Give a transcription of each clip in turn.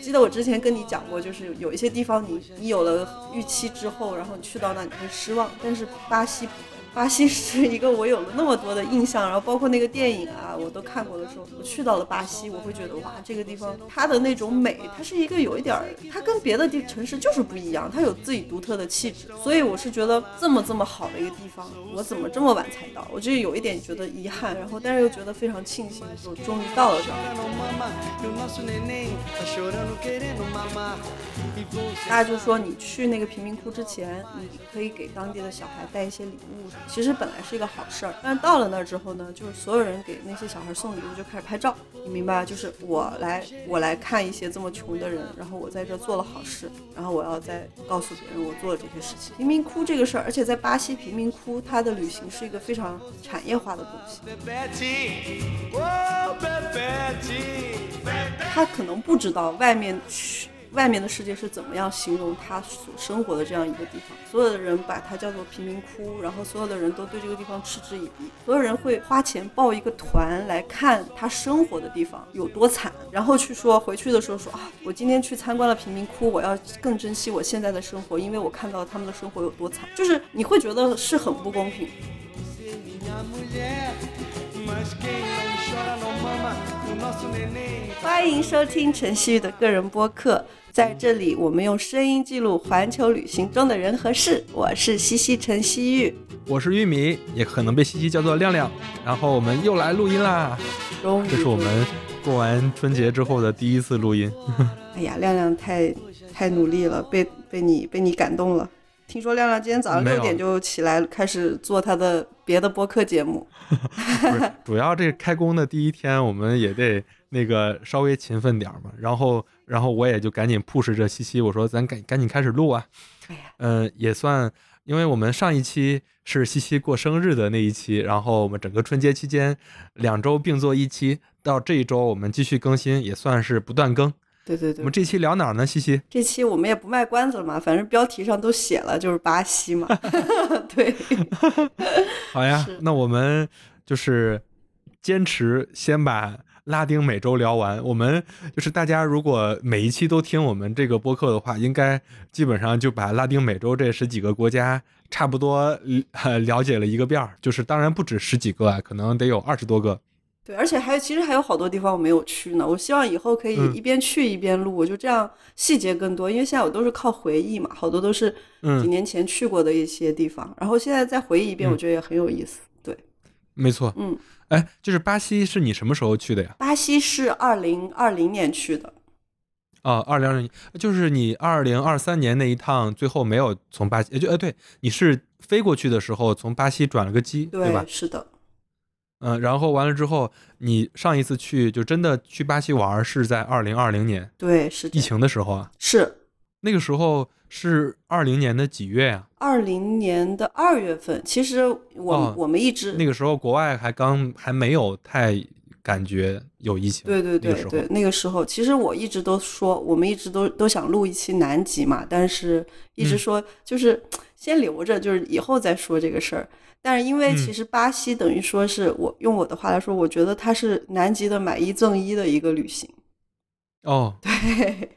记得我之前跟你讲过，就是有一些地方你你有了预期之后，然后你去到那你会失望，但是巴西不会。巴西是一个我有了那么多的印象，然后包括那个电影啊，我都看过的时候，我去到了巴西，我会觉得哇，这个地方它的那种美，它是一个有一点儿，它跟别的地城市就是不一样，它有自己独特的气质。所以我是觉得这么这么好的一个地方，我怎么这么晚才到？我就有一点觉得遗憾，然后但是又觉得非常庆幸，我终于到了这儿。大家就说你去那个贫民窟之前，你可以给当地的小孩带一些礼物。其实本来是一个好事儿，但到了那儿之后呢，就是所有人给那些小孩送礼物就开始拍照，你明白？就是我来，我来看一些这么穷的人，然后我在这做了好事，然后我要再告诉别人我做了这些事情。贫民窟这个事儿，而且在巴西贫民窟，它的旅行是一个非常产业化的东西。他可能不知道外面去。外面的世界是怎么样形容他所生活的这样一个地方？所有的人把它叫做贫民窟，然后所有的人都对这个地方嗤之以鼻，所有人会花钱报一个团来看他生活的地方有多惨，然后去说回去的时候说啊，我今天去参观了贫民窟，我要更珍惜我现在的生活，因为我看到他们的生活有多惨，就是你会觉得是很不公平。欢迎收听陈曦玉的个人播客。在这里，我们用声音记录环球旅行中的人和事。我是西西陈西玉，我是玉米，也可能被西西叫做亮亮。然后我们又来录音啦，这是我们过完春节之后的第一次录音。哎呀，亮亮太太努力了，被被你被你感动了。听说亮亮今天早上六点就起来开始做他的别的播客节目。不是，主要这开工的第一天，我们也得那个稍微勤奋点嘛。然后。然后我也就赶紧 push 着西西，我说咱赶赶紧开始录啊。哎呀，嗯，也算，因为我们上一期是西西过生日的那一期，然后我们整个春节期间两周并做一期，到这一周我们继续更新，也算是不断更。对对对。我们这期聊哪儿呢？西西？这期我们也不卖关子了嘛，反正标题上都写了，就是巴西嘛。对。好呀，那我们就是坚持先把。拉丁美洲聊完，我们就是大家如果每一期都听我们这个播客的话，应该基本上就把拉丁美洲这十几个国家差不多了解了一个遍儿。就是当然不止十几个啊，可能得有二十多个。对，而且还有其实还有好多地方我没有去呢。我希望以后可以一边去一边录，就这样细节更多。因为现在我都是靠回忆嘛，好多都是几年前去过的一些地方，然后现在再回忆一遍，我觉得也很有意思。对，没错，嗯。哎，就是巴西是你什么时候去的呀？巴西是二零二零年去的。哦，二零二零，就是你二零二三年那一趟，最后没有从巴西，就哎，对，你是飞过去的时候从巴西转了个机，对吧？是的。嗯，然后完了之后，你上一次去就真的去巴西玩是在二零二零年，对，是疫情的时候啊。是。那个时候。是二零年的几月呀？二零年的二月份。其实我我们一直那个时候国外还刚还没有太感觉有疫情。对对对对，那个时候其实我一直都说，我们一直都都想录一期南极嘛，但是一直说就是 先留着，就是以后再说这个事儿。但是因为其实巴西等于说是我用我的话来说，我觉得它是南极的买一赠一的一个旅行。哦，对。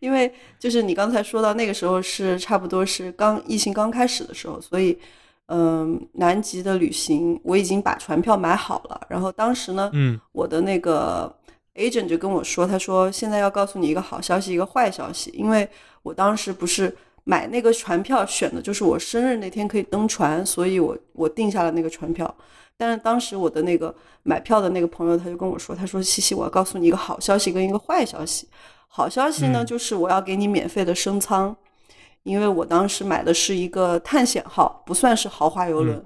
因为就是你刚才说到那个时候是差不多是刚疫情刚开始的时候，所以嗯，南极的旅行我已经把船票买好了。然后当时呢，嗯，我的那个 agent 就跟我说，他说现在要告诉你一个好消息，一个坏消息。因为我当时不是买那个船票选的就是我生日那天可以登船，所以我我定下了那个船票。但是当时我的那个买票的那个朋友他就跟我说，他说西西，我要告诉你一个好消息跟一个坏消息。好消息呢，就是我要给你免费的升舱，因为我当时买的是一个探险号，不算是豪华游轮。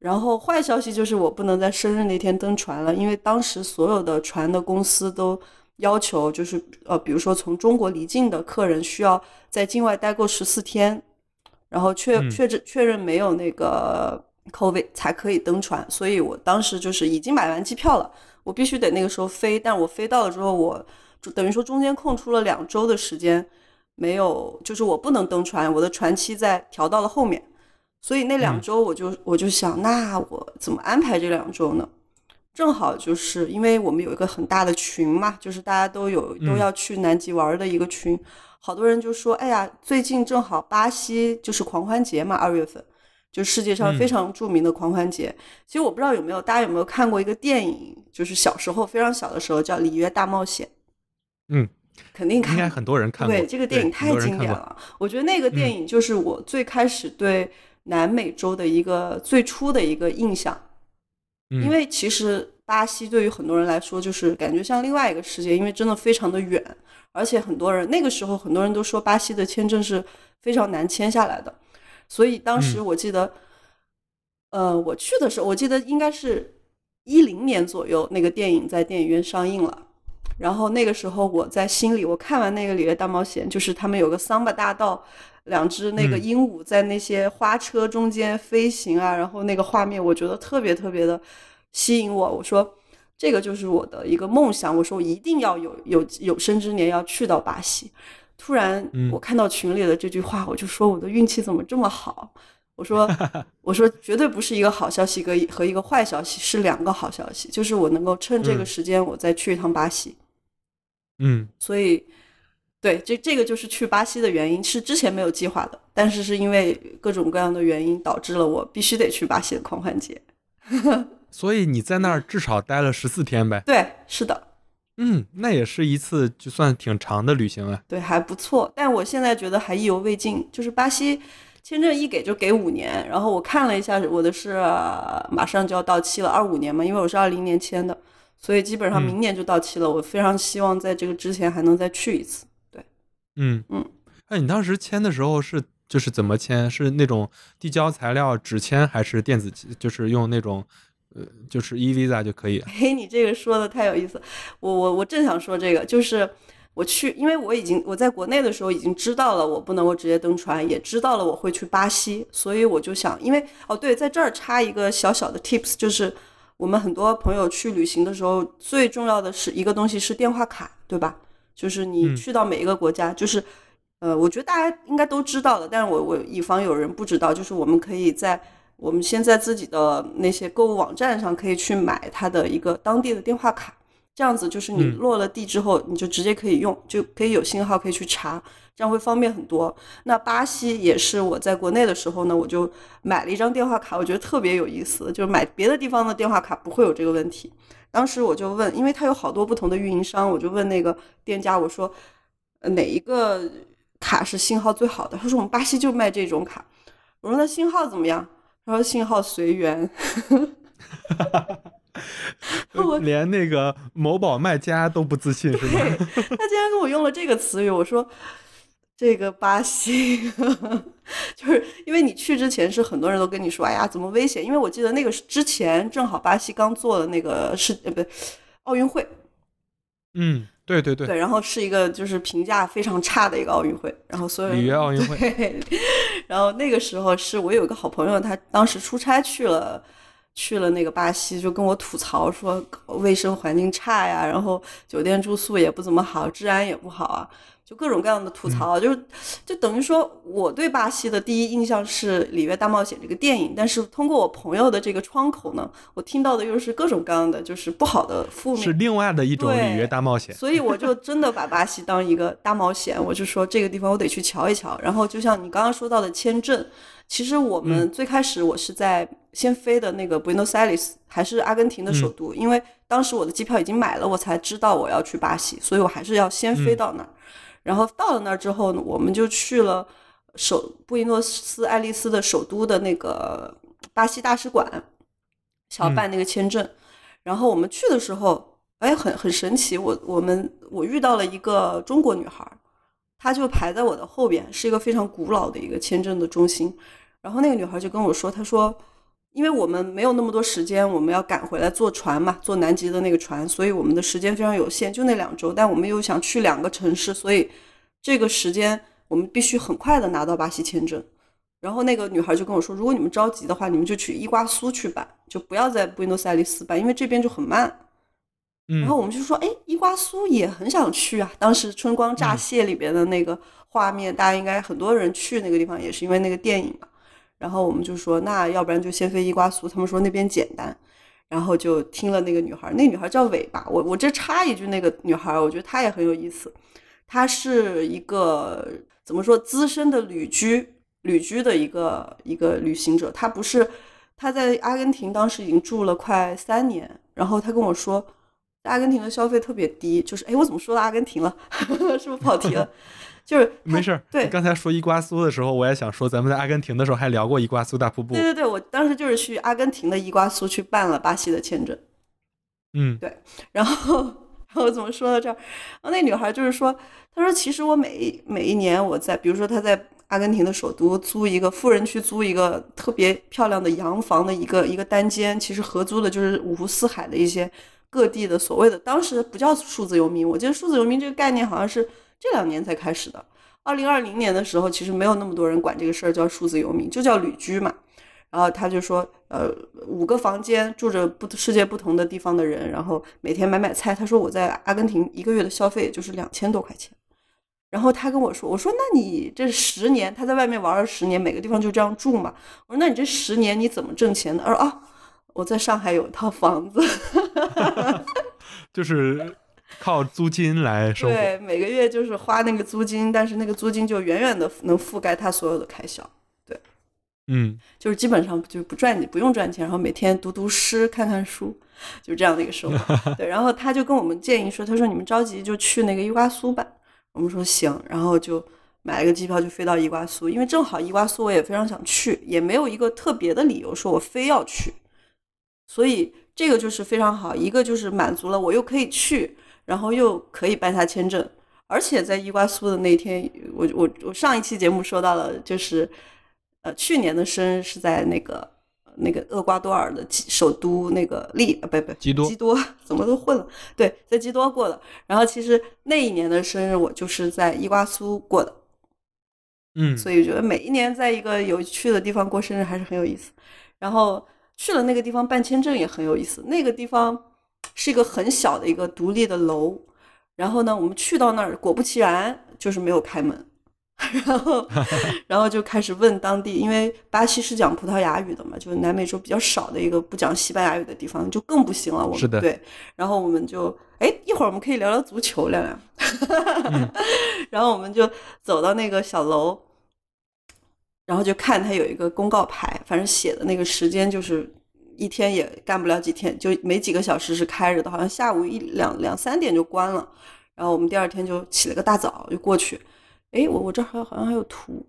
然后坏消息就是我不能在生日那天登船了，因为当时所有的船的公司都要求，就是呃，比如说从中国离境的客人需要在境外待够十四天，然后确确认确认没有那个 COVID 才可以登船。所以我当时就是已经买完机票了，我必须得那个时候飞。但我飞到了之后，我。就等于说中间空出了两周的时间，没有，就是我不能登船，我的船期在调到了后面，所以那两周我就我就想，那我怎么安排这两周呢？正好就是因为我们有一个很大的群嘛，就是大家都有都要去南极玩的一个群，好多人就说，哎呀，最近正好巴西就是狂欢节嘛，二月份，就世界上非常著名的狂欢节。其实我不知道有没有大家有没有看过一个电影，就是小时候非常小的时候叫《里约大冒险》。嗯，肯定看，应该很多人看过。对，这个电影太经典了。我觉得那个电影就是我最开始对南美洲的一个最初的一个印象。因为其实巴西对于很多人来说，就是感觉像另外一个世界，因为真的非常的远，而且很多人那个时候很多人都说巴西的签证是非常难签下来的，所以当时我记得，呃，我去的时候，我记得应该是一零年左右，那个电影在电影院上映了，然后那个时候我在心里，我看完那个《里约大冒险》，就是他们有个桑巴大道。两只那个鹦鹉在那些花车中间飞行啊，然后那个画面我觉得特别特别的吸引我。我说这个就是我的一个梦想。我说我一定要有有有生之年要去到巴西。突然我看到群里的这句话，我就说我的运气怎么这么好？我说 我说绝对不是一个好消息和和一个坏消息，是两个好消息，就是我能够趁这个时间我再去一趟巴西。嗯，所以。对，这这个就是去巴西的原因，是之前没有计划的，但是是因为各种各样的原因导致了我必须得去巴西的狂欢节。所以你在那儿至少待了十四天呗？对，是的。嗯，那也是一次就算挺长的旅行啊。对，还不错。但我现在觉得还意犹未尽，就是巴西签证一给就给五年，然后我看了一下，我的是马上就要到期了，二五年嘛，因为我是二零年签的，所以基本上明年就到期了。我非常希望在这个之前还能再去一次。对嗯嗯，哎，你当时签的时候是就是怎么签？是那种递交材料纸签，还是电子？就是用那种呃，就是 e visa 就可以？嘿，你这个说的太有意思，我我我正想说这个，就是我去，因为我已经我在国内的时候已经知道了，我不能够直接登船，也知道了我会去巴西，所以我就想，因为哦对，在这儿插一个小小的 tips，就是我们很多朋友去旅行的时候，最重要的是一个东西是电话卡，对吧？就是你去到每一个国家，就是，呃，我觉得大家应该都知道的，但是我我以防有人不知道，就是我们可以在我们现在自己的那些购物网站上可以去买它的一个当地的电话卡，这样子就是你落了地之后，你就直接可以用，就可以有信号可以去查，这样会方便很多。那巴西也是我在国内的时候呢，我就买了一张电话卡，我觉得特别有意思，就是买别的地方的电话卡不会有这个问题。当时我就问，因为它有好多不同的运营商，我就问那个店家，我说，哪一个卡是信号最好的？他说我们巴西就卖这种卡。我说那信号怎么样？他说信号随缘。我 连那个某宝卖家都不自信是吗？他竟然跟我用了这个词语，我说。这个巴西，就是因为你去之前是很多人都跟你说，哎呀，怎么危险？因为我记得那个之前正好巴西刚做的那个是呃不对，奥运会。嗯，对对对。对，然后是一个就是评价非常差的一个奥运会，然后所有里约奥运会。对。然后那个时候是我有一个好朋友，他当时出差去了去了那个巴西，就跟我吐槽说卫生环境差呀，然后酒店住宿也不怎么好，治安也不好啊。就各种各样的吐槽，就是就等于说，我对巴西的第一印象是《里约大冒险》这个电影，但是通过我朋友的这个窗口呢，我听到的又是各种各样的就是不好的负面，是另外的一种里约大冒险。所以我就真的把巴西当一个大冒险，我就说这个地方我得去瞧一瞧。然后就像你刚刚说到的签证，其实我们最开始我是在先飞的那个 Buenos Aires，还是阿根廷的首都，因为当时我的机票已经买了，我才知道我要去巴西，所以我还是要先飞到那儿。然后到了那儿之后呢，我们就去了首布宜诺斯艾利斯的首都的那个巴西大使馆，想要办那个签证。然后我们去的时候，哎，很很神奇，我我们我遇到了一个中国女孩，她就排在我的后边，是一个非常古老的一个签证的中心。然后那个女孩就跟我说，她说。因为我们没有那么多时间，我们要赶回来坐船嘛，坐南极的那个船，所以我们的时间非常有限，就那两周。但我们又想去两个城市，所以这个时间我们必须很快的拿到巴西签证。然后那个女孩就跟我说，如果你们着急的话，你们就去伊瓜苏去办，就不要在布宜诺斯艾利斯办，因为这边就很慢。然后我们就说，哎，伊瓜苏也很想去啊。当时《春光乍泄》里边的那个画面，大家应该很多人去那个地方，也是因为那个电影嘛。然后我们就说，那要不然就先飞伊瓜苏。他们说那边简单。然后就听了那个女孩，那女孩叫尾巴。我我这插一句，那个女孩，我觉得她也很有意思。她是一个怎么说资深的旅居旅居的一个一个旅行者。她不是她在阿根廷当时已经住了快三年，然后她跟我说，阿根廷的消费特别低。就是哎，我怎么说到阿根廷了？是不是跑题了？就是没事儿，对，刚才说伊瓜苏的时候，我也想说，咱们在阿根廷的时候还聊过伊瓜苏大瀑布。对对对，我当时就是去阿根廷的伊瓜苏去办了巴西的签证。嗯，对，然后然后怎么说到这儿？然后那女孩就是说，她说其实我每每一年我在，比如说她在阿根廷的首都租一个富人区租一个特别漂亮的洋房的一个一个单间，其实合租的就是五湖四海的一些各地的所谓的当时不叫数字游民，我记得数字游民这个概念好像是。这两年才开始的，二零二零年的时候，其实没有那么多人管这个事儿叫数字游民，就叫旅居嘛。然后他就说，呃，五个房间住着不世界不同的地方的人，然后每天买买菜。他说我在阿根廷一个月的消费就是两千多块钱。然后他跟我说，我说那你这十年他在外面玩了十年，每个地方就这样住嘛？我说那你这十年你怎么挣钱的？他说啊，我在上海有一套房子，就是。靠租金来生活，对，每个月就是花那个租金，但是那个租金就远远的能覆盖他所有的开销，对，嗯，就是基本上就不赚，不用赚钱，然后每天读读诗，看看书，就这样的一个生活，对。然后他就跟我们建议说，他说你们着急就去那个伊瓜苏吧，我们说行，然后就买了个机票就飞到伊瓜苏，因为正好伊瓜苏我也非常想去，也没有一个特别的理由说我非要去，所以这个就是非常好，一个就是满足了我又可以去。然后又可以办下签证，而且在伊瓜苏的那天，我我我上一期节目说到了，就是呃去年的生日是在那个那个厄瓜多尔的首都那个利不不基多基多 怎么都混了，对，在基多过的。然后其实那一年的生日我就是在伊瓜苏过的，嗯，所以觉得每一年在一个有趣的地方过生日还是很有意思。然后去了那个地方办签证也很有意思，那个地方。是一个很小的一个独立的楼，然后呢，我们去到那儿，果不其然就是没有开门，然后，然后就开始问当地，因为巴西是讲葡萄牙语的嘛，就是南美洲比较少的一个不讲西班牙语的地方，就更不行了。我们对，然后我们就，哎，一会儿我们可以聊聊足球，亮亮。然后我们就走到那个小楼，然后就看他有一个公告牌，反正写的那个时间就是。一天也干不了几天，就没几个小时是开着的，好像下午一两两三点就关了。然后我们第二天就起了个大早就过去。哎，我我这还好像还有图。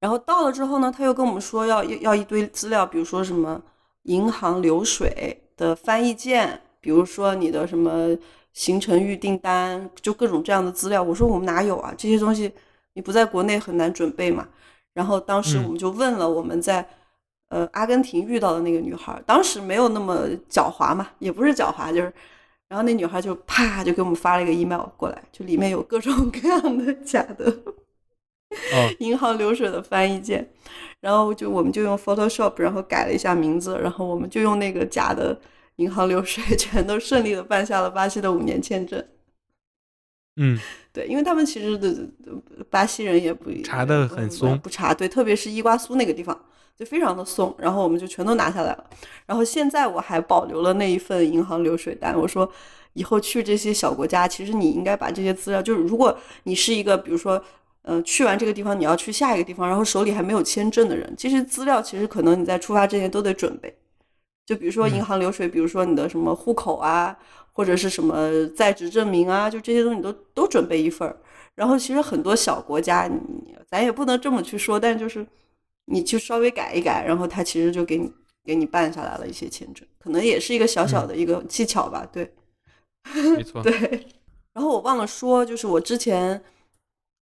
然后到了之后呢，他又跟我们说要要一堆资料，比如说什么银行流水的翻译件，比如说你的什么行程预订单，就各种这样的资料。我说我们哪有啊？这些东西你不在国内很难准备嘛。然后当时我们就问了我们在。呃，阿根廷遇到的那个女孩，当时没有那么狡猾嘛，也不是狡猾，就是，然后那女孩就啪就给我们发了一个 email 过来，就里面有各种各样的 假的银行流水的翻译件，然后就我们就用 Photoshop，然后改了一下名字，然后我们就用那个假的银行流水，全都顺利的办下了巴西的五年签证。嗯，对，因为他们其实的巴西人也不查的很松，不查，对，特别是伊瓜苏那个地方。就非常的松，然后我们就全都拿下来了。然后现在我还保留了那一份银行流水单。我说，以后去这些小国家，其实你应该把这些资料，就是如果你是一个，比如说，呃，去完这个地方，你要去下一个地方，然后手里还没有签证的人，其实资料其实可能你在出发之前都得准备。就比如说银行流水，比如说你的什么户口啊，或者是什么在职证明啊，就这些东西都都准备一份儿。然后其实很多小国家，你咱也不能这么去说，但就是。你就稍微改一改，然后他其实就给你给你办下来了一些签证，可能也是一个小小的一个技巧吧。对，没错。对。然后我忘了说，就是我之前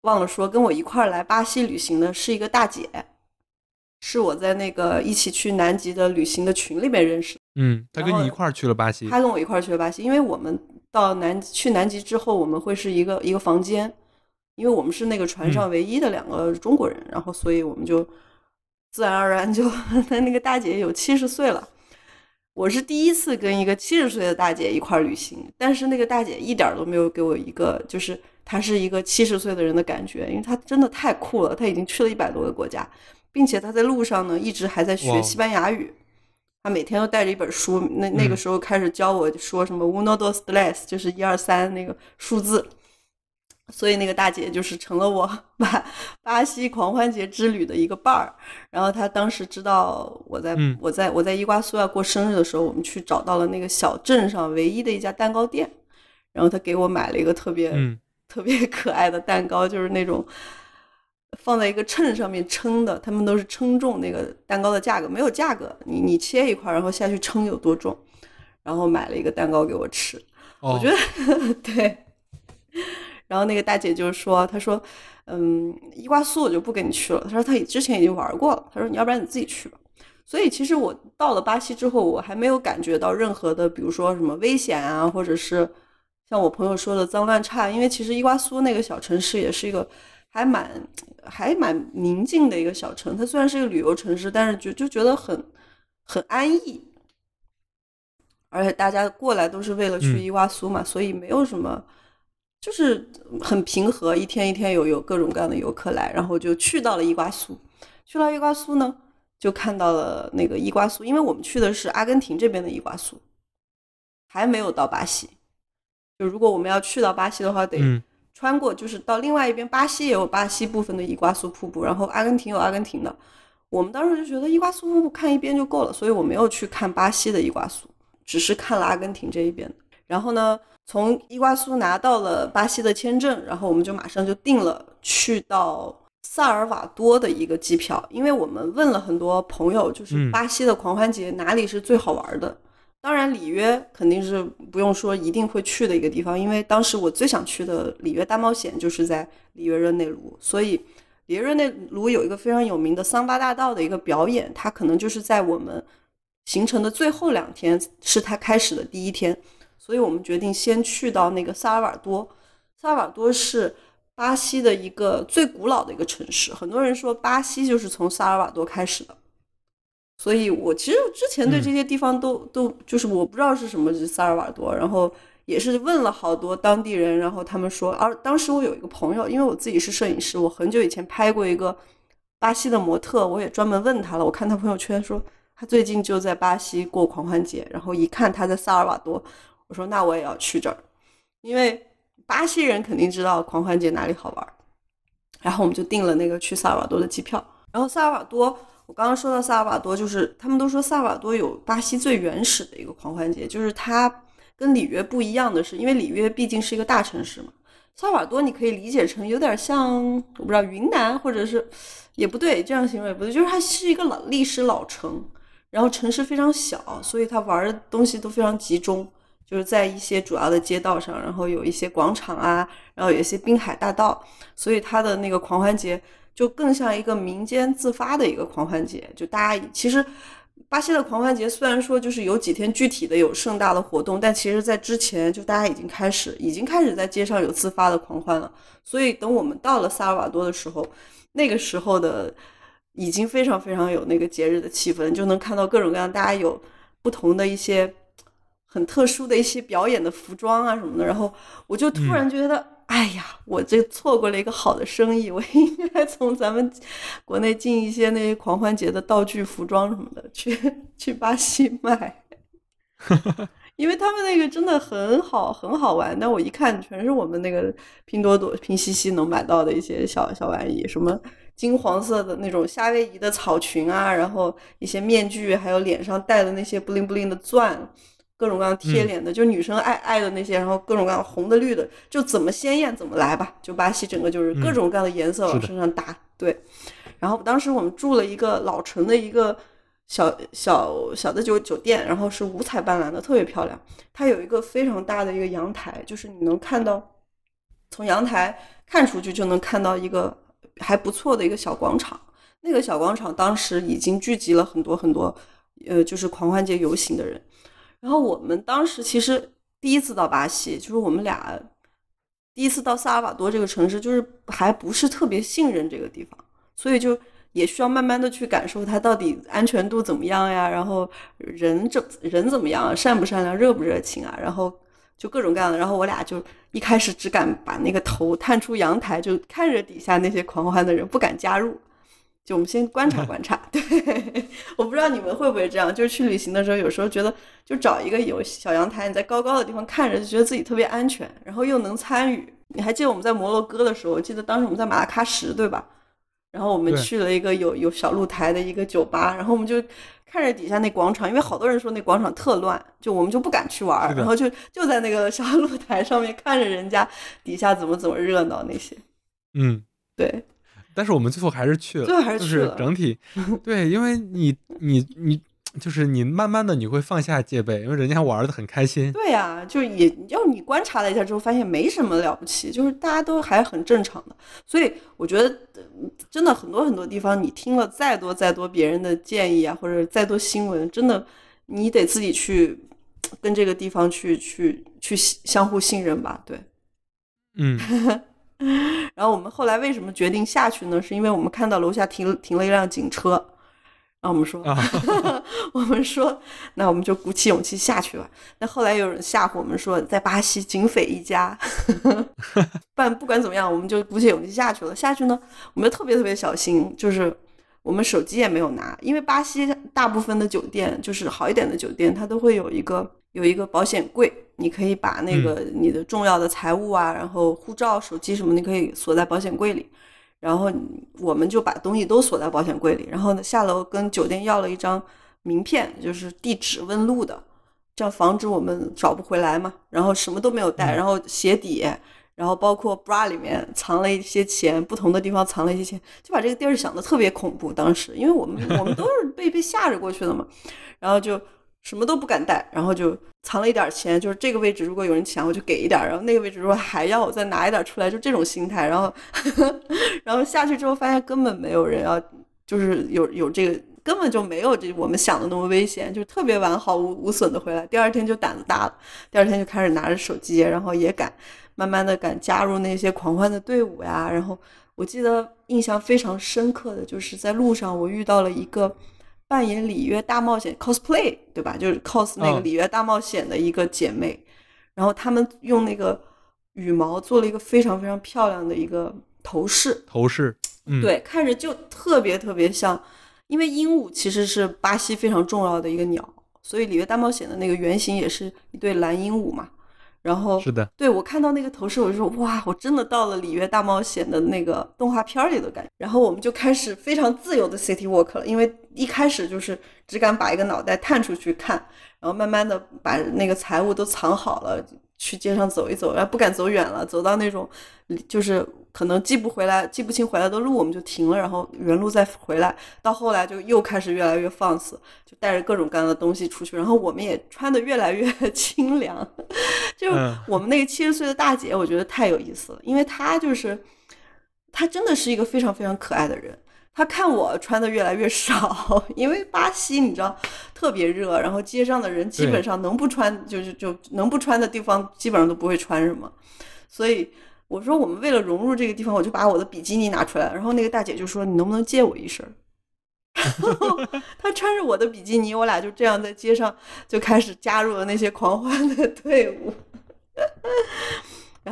忘了说，跟我一块儿来巴西旅行的是一个大姐，是我在那个一起去南极的旅行的群里面认识。嗯，他跟你一块儿去了巴西。他跟我一块儿去了巴西，因为我们到南去南极之后，我们会是一个一个房间，因为我们是那个船上唯一的两个中国人，然后所以我们就。自然而然就，那个大姐有七十岁了，我是第一次跟一个七十岁的大姐一块旅行，但是那个大姐一点都没有给我一个就是她是一个七十岁的人的感觉，因为她真的太酷了，她已经去了一百多个国家，并且她在路上呢一直还在学西班牙语，他每天都带着一本书，那那个时候开始教我说什么 uno dos tres，就是一二三那个数字。所以那个大姐就是成了我 巴巴西狂欢节之旅的一个伴儿。然后她当时知道我在我在我在伊瓜苏要过生日的时候，我们去找到了那个小镇上唯一的一家蛋糕店，然后她给我买了一个特别特别 可爱的蛋糕，就是那种。放在一个秤上面称的，他们都是称重那个蛋糕的价格，没有价格，你你切一块，然后下去称有多重，然后买了一个蛋糕给我吃，我觉得 对。然后那个大姐就说：“她说，嗯，伊瓜苏我就不跟你去了。她说她之前已经玩过了。她说你要不然你自己去吧。所以其实我到了巴西之后，我还没有感觉到任何的，比如说什么危险啊，或者是像我朋友说的脏乱差。因为其实伊瓜苏那个小城市也是一个。”还蛮还蛮宁静的一个小城，它虽然是一个旅游城市，但是就就觉得很很安逸，而且大家过来都是为了去伊瓜苏嘛，所以没有什么，就是很平和，一天一天有有各种各样的游客来，然后就去到了伊瓜苏，去到伊瓜苏呢，就看到了那个伊瓜苏，因为我们去的是阿根廷这边的伊瓜苏，还没有到巴西，就如果我们要去到巴西的话，得。穿过就是到另外一边，巴西也有巴西部分的伊瓜苏瀑布，然后阿根廷有阿根廷的。我们当时就觉得伊瓜苏瀑布看一边就够了，所以我没有去看巴西的伊瓜苏，只是看了阿根廷这一边。然后呢，从伊瓜苏拿到了巴西的签证，然后我们就马上就订了去到萨尔瓦多的一个机票，因为我们问了很多朋友，就是巴西的狂欢节哪里是最好玩的。当然，里约肯定是不用说一定会去的一个地方，因为当时我最想去的里约大冒险就是在里约热内卢，所以里约热内卢有一个非常有名的桑巴大道的一个表演，它可能就是在我们行程的最后两天是它开始的第一天，所以我们决定先去到那个萨尔瓦多。萨尔瓦多是巴西的一个最古老的一个城市，很多人说巴西就是从萨尔瓦多开始的。所以，我其实之前对这些地方都都就是我不知道是什么是萨尔瓦多，然后也是问了好多当地人，然后他们说，而当时我有一个朋友，因为我自己是摄影师，我很久以前拍过一个巴西的模特，我也专门问他了，我看他朋友圈说他最近就在巴西过狂欢节，然后一看他在萨尔瓦多，我说那我也要去这儿，因为巴西人肯定知道狂欢节哪里好玩，然后我们就订了那个去萨尔瓦多的机票，然后萨尔瓦多。我刚刚说到萨尔瓦多，就是他们都说萨尔瓦多有巴西最原始的一个狂欢节，就是它跟里约不一样的是，因为里约毕竟是一个大城市嘛，萨尔瓦多你可以理解成有点像我不知道云南或者是也不对，这样形容也不对，就是它是一个老历史老城，然后城市非常小，所以它玩的东西都非常集中，就是在一些主要的街道上，然后有一些广场啊，然后有一些滨海大道，所以它的那个狂欢节。就更像一个民间自发的一个狂欢节，就大家其实巴西的狂欢节虽然说就是有几天具体的有盛大的活动，但其实在之前就大家已经开始已经开始在街上有自发的狂欢了。所以等我们到了萨尔瓦多的时候，那个时候的已经非常非常有那个节日的气氛，就能看到各种各样大家有不同的一些很特殊的一些表演的服装啊什么的。然后我就突然觉得。哎呀，我这错过了一个好的生意，我应该从咱们国内进一些那些狂欢节的道具、服装什么的去 去巴西卖，因为他们那个真的很好，很好玩。但我一看，全是我们那个拼多多、拼夕夕能买到的一些小小玩意，什么金黄色的那种夏威夷的草裙啊，然后一些面具，还有脸上戴的那些布灵布灵的钻。各种各样贴脸的，就女生爱爱的那些，然后各种各样红的绿的，就怎么鲜艳怎么来吧。就巴西整个就是各种各样的颜色往身上搭。对，然后当时我们住了一个老城的一个小小小的酒酒店，然后是五彩斑斓的，特别漂亮。它有一个非常大的一个阳台，就是你能看到从阳台看出去就能看到一个还不错的一个小广场。那个小广场当时已经聚集了很多很多，呃，就是狂欢节游行的人。然后我们当时其实第一次到巴西，就是我们俩第一次到萨尔瓦多这个城市，就是还不是特别信任这个地方，所以就也需要慢慢的去感受它到底安全度怎么样呀，然后人怎人怎么样，善不善良，热不热情啊，然后就各种各样的。然后我俩就一开始只敢把那个头探出阳台，就看着底下那些狂欢的人，不敢加入。就我们先观察 观察。对，我不知道你们会不会这样，就是去旅行的时候，有时候觉得就找一个有小阳台，你在高高的地方看着，就觉得自己特别安全，然后又能参与。你还记得我们在摩洛哥的时候？我记得当时我们在马拉喀什，对吧？然后我们去了一个有有小露台的一个酒吧，然后我们就看着底下那广场，因为好多人说那广场特乱，就我们就不敢去玩，然后就就在那个小露台上面看着人家底下怎么怎么热闹那些。嗯，对。但是我们最后还是去了，最后还是去了。整体，对，因为你你你。就是你慢慢的你会放下戒备，因为人家玩的很开心。对呀，就也要你观察了一下之后，发现没什么了不起，就是大家都还很正常的。所以我觉得真的很多很多地方，你听了再多再多别人的建议啊，或者再多新闻，真的你得自己去跟这个地方去去去相互信任吧。对，嗯。然后我们后来为什么决定下去呢？是因为我们看到楼下停停了一辆警车。然后我们说，我们说，那我们就鼓起勇气下去吧。那后来有人吓唬我们说，在巴西警匪一家，但不管怎么样，我们就鼓起勇气下去了。下去呢，我们特别特别小心，就是我们手机也没有拿，因为巴西大部分的酒店，就是好一点的酒店，它都会有一个有一个保险柜，你可以把那个你的重要的财物啊，然后护照、手机什么，你可以锁在保险柜里。然后我们就把东西都锁在保险柜里，然后呢下楼跟酒店要了一张名片，就是地址问路的，这样防止我们找不回来嘛。然后什么都没有带，然后鞋底，然后包括 bra 里面藏了一些钱，不同的地方藏了一些钱，就把这个地儿想的特别恐怖。当时因为我们 我们都是被被吓着过去的嘛，然后就。什么都不敢带，然后就藏了一点钱，就是这个位置如果有人抢，我就给一点，然后那个位置如果还要我再拿一点出来，就这种心态。然后，然后下去之后发现根本没有人要，就是有有这个根本就没有这我们想的那么危险，就特别完好无无损的回来。第二天就胆子大了，第二天就开始拿着手机，然后也敢慢慢的敢加入那些狂欢的队伍呀。然后我记得印象非常深刻的就是在路上我遇到了一个。扮演里约大冒险 cosplay 对吧？就是 cos 那个里约大冒险的一个姐妹，然后他们用那个羽毛做了一个非常非常漂亮的一个头饰。头饰，对，看着就特别特别像，因为鹦鹉其实是巴西非常重要的一个鸟，所以里约大冒险的那个原型也是一对蓝鹦鹉嘛。然后是的，对我看到那个头饰，我就说哇，我真的到了里约大冒险的那个动画片里的感觉。然后我们就开始非常自由的 city walk 了，因为一开始就是只敢把一个脑袋探出去看，然后慢慢的把那个财物都藏好了。去街上走一走，然后不敢走远了，走到那种就是可能记不回来、记不清回来的路，我们就停了，然后原路再回来。到后来就又开始越来越放肆，就带着各种各样的东西出去，然后我们也穿的越来越 清凉。就我们那个七十岁的大姐，我觉得太有意思了，因为她就是她真的是一个非常非常可爱的人。他看我穿的越来越少，因为巴西你知道特别热，然后街上的人基本上能不穿就是就能不穿的地方基本上都不会穿什么，所以我说我们为了融入这个地方，我就把我的比基尼拿出来，然后那个大姐就说你能不能借我一身？然后他穿着我的比基尼，我俩就这样在街上就开始加入了那些狂欢的队伍。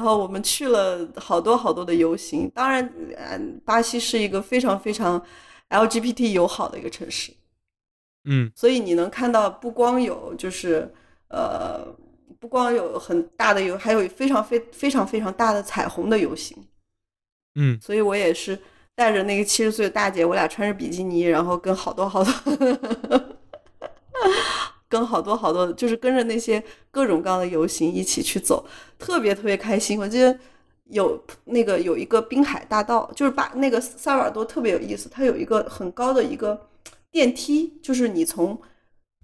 然后我们去了好多好多的游行，当然，嗯，巴西是一个非常非常 LGBT 友好的一个城市，嗯，所以你能看到不光有就是呃，不光有很大的游，还有非常非非常非常大的彩虹的游行，嗯，所以我也是带着那个七十岁的大姐，我俩穿着比基尼，然后跟好多好多。跟好多好多，就是跟着那些各种各样的游行一起去走，特别特别开心。我记得有那个有一个滨海大道，就是把那个萨尔瓦多特别有意思，它有一个很高的一个电梯，就是你从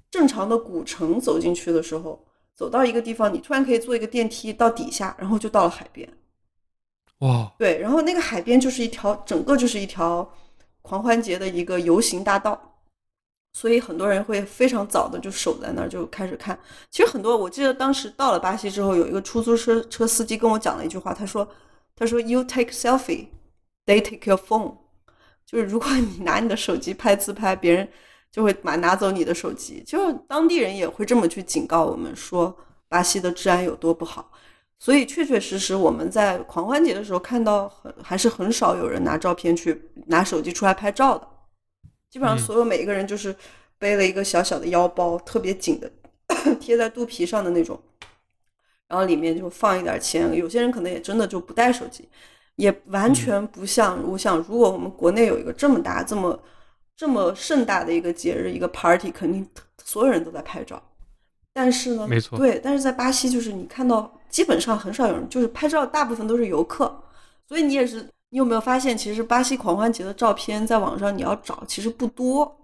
正常的古城走进去的时候，走到一个地方，你突然可以坐一个电梯到底下，然后就到了海边。哇！对，然后那个海边就是一条整个就是一条狂欢节的一个游行大道。所以很多人会非常早的就守在那儿就开始看。其实很多，我记得当时到了巴西之后，有一个出租车车司机跟我讲了一句话，他说：“他说 You take selfie, they take your phone。”就是如果你拿你的手机拍自拍，别人就会拿拿走你的手机。就当地人也会这么去警告我们说巴西的治安有多不好。所以确确实实我们在狂欢节的时候看到很还是很少有人拿照片去拿手机出来拍照的。基本上所有每一个人就是背了一个小小的腰包，特别紧的贴在肚皮上的那种，然后里面就放一点钱。有些人可能也真的就不带手机，也完全不像我想，如果我们国内有一个这么大、这么这么盛大的一个节日，一个 party，肯定所有人都在拍照。但是呢，没错，对，但是在巴西就是你看到基本上很少有人就是拍照，大部分都是游客，所以你也是。你有没有发现，其实巴西狂欢节的照片在网上你要找，其实不多，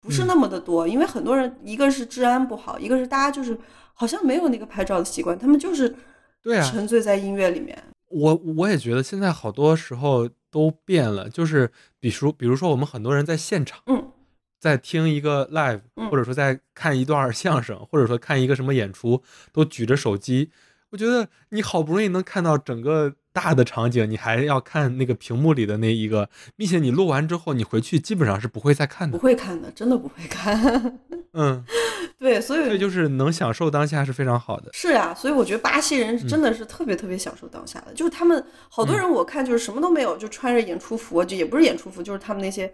不是那么的多，因为很多人一个是治安不好，一个是大家就是好像没有那个拍照的习惯，他们就是对啊，沉醉在音乐里面。我我也觉得现在好多时候都变了，就是比如比如说我们很多人在现场，嗯，在听一个 live，或者说在看一段相声，或者说看一个什么演出，都举着手机。我觉得你好不容易能看到整个。大的场景，你还要看那个屏幕里的那一个，并且你录完之后，你回去基本上是不会再看的，不会看的，真的不会看。嗯，对，所以所以就是能享受当下是非常好的。是呀，所以我觉得巴西人真的是特别特别享受当下的，就是他们好多人我看就是什么都没有，就穿着演出服，就也不是演出服，就是他们那些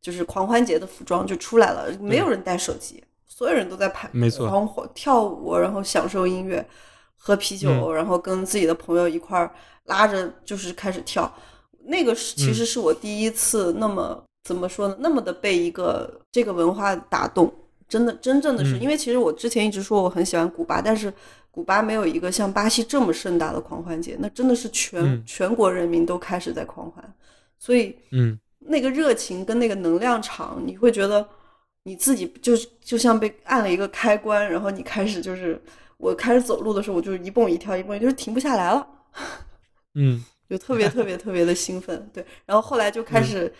就是狂欢节的服装就出来了，没有人带手机，所有人都在拍，没错，然后跳舞，然后享受音乐，喝啤酒，然后跟自己的朋友一块儿。拉着就是开始跳，那个是其实是我第一次那么怎么说呢？那么的被一个这个文化打动，真的真正的是，因为其实我之前一直说我很喜欢古巴，但是古巴没有一个像巴西这么盛大的狂欢节，那真的是全全国人民都开始在狂欢，所以嗯，那个热情跟那个能量场，你会觉得你自己就就像被按了一个开关，然后你开始就是我开始走路的时候，我就是一蹦一跳一蹦，就是停不下来了。嗯，就特别特别特别的兴奋，对，然后后来就开始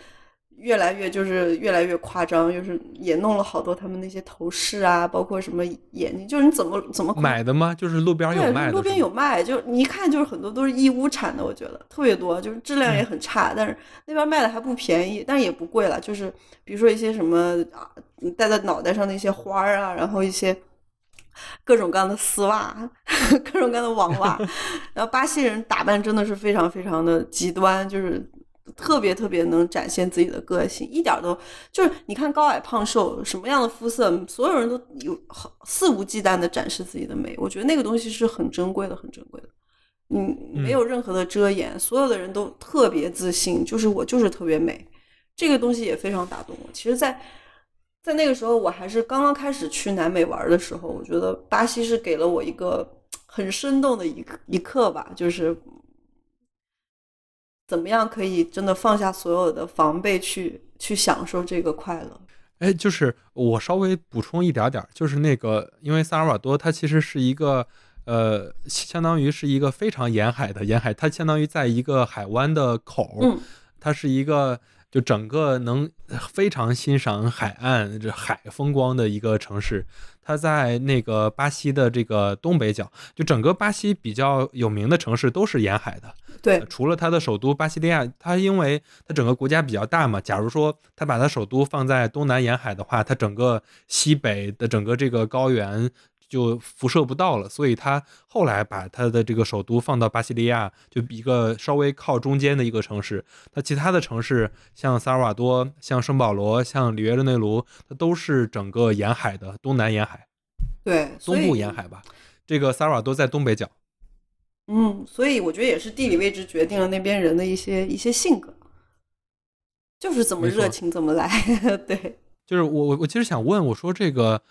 越来越就是越来越夸张，就是也弄了好多他们那些头饰啊，包括什么眼睛，就是你怎么怎么买的吗？就是路边有卖，路边有卖，就你一看就是很多都是义乌产的，我觉得特别多，就是质量也很差，但是那边卖的还不便宜，但是也不贵了，就是比如说一些什么啊戴在脑袋上的一些花儿啊，然后一些。各种各样的丝袜，各种各样的网袜，然后巴西人打扮真的是非常非常的极端，就是特别特别能展现自己的个性，一点都就是你看高矮胖瘦什么样的肤色，所有人都有肆无忌惮的展示自己的美，我觉得那个东西是很珍贵的，很珍贵的，嗯，没有任何的遮掩，所有的人都特别自信，就是我就是特别美，这个东西也非常打动我。其实，在在那个时候，我还是刚刚开始去南美玩的时候，我觉得巴西是给了我一个很生动的一一刻吧，就是怎么样可以真的放下所有的防备，去去享受这个快乐。哎，就是我稍微补充一点点，就是那个，因为萨尔瓦多它其实是一个呃，相当于是一个非常沿海的沿海，它相当于在一个海湾的口，嗯，它是一个。就整个能非常欣赏海岸这海风光的一个城市，它在那个巴西的这个东北角。就整个巴西比较有名的城市都是沿海的，对，除了它的首都巴西利亚，它因为它整个国家比较大嘛。假如说它把它首都放在东南沿海的话，它整个西北的整个这个高原。就辐射不到了，所以他后来把他的这个首都放到巴西利亚，就一个稍微靠中间的一个城市。他其他的城市，像萨尔瓦多、像圣保罗、像里约热内卢，它都是整个沿海的东南沿海，对，东部沿海吧。这个萨尔瓦多在东北角。嗯，所以我觉得也是地理位置决定了那边人的一些一些性格，就是怎么热情怎么来。对，就是我我我其实想问，我说这个。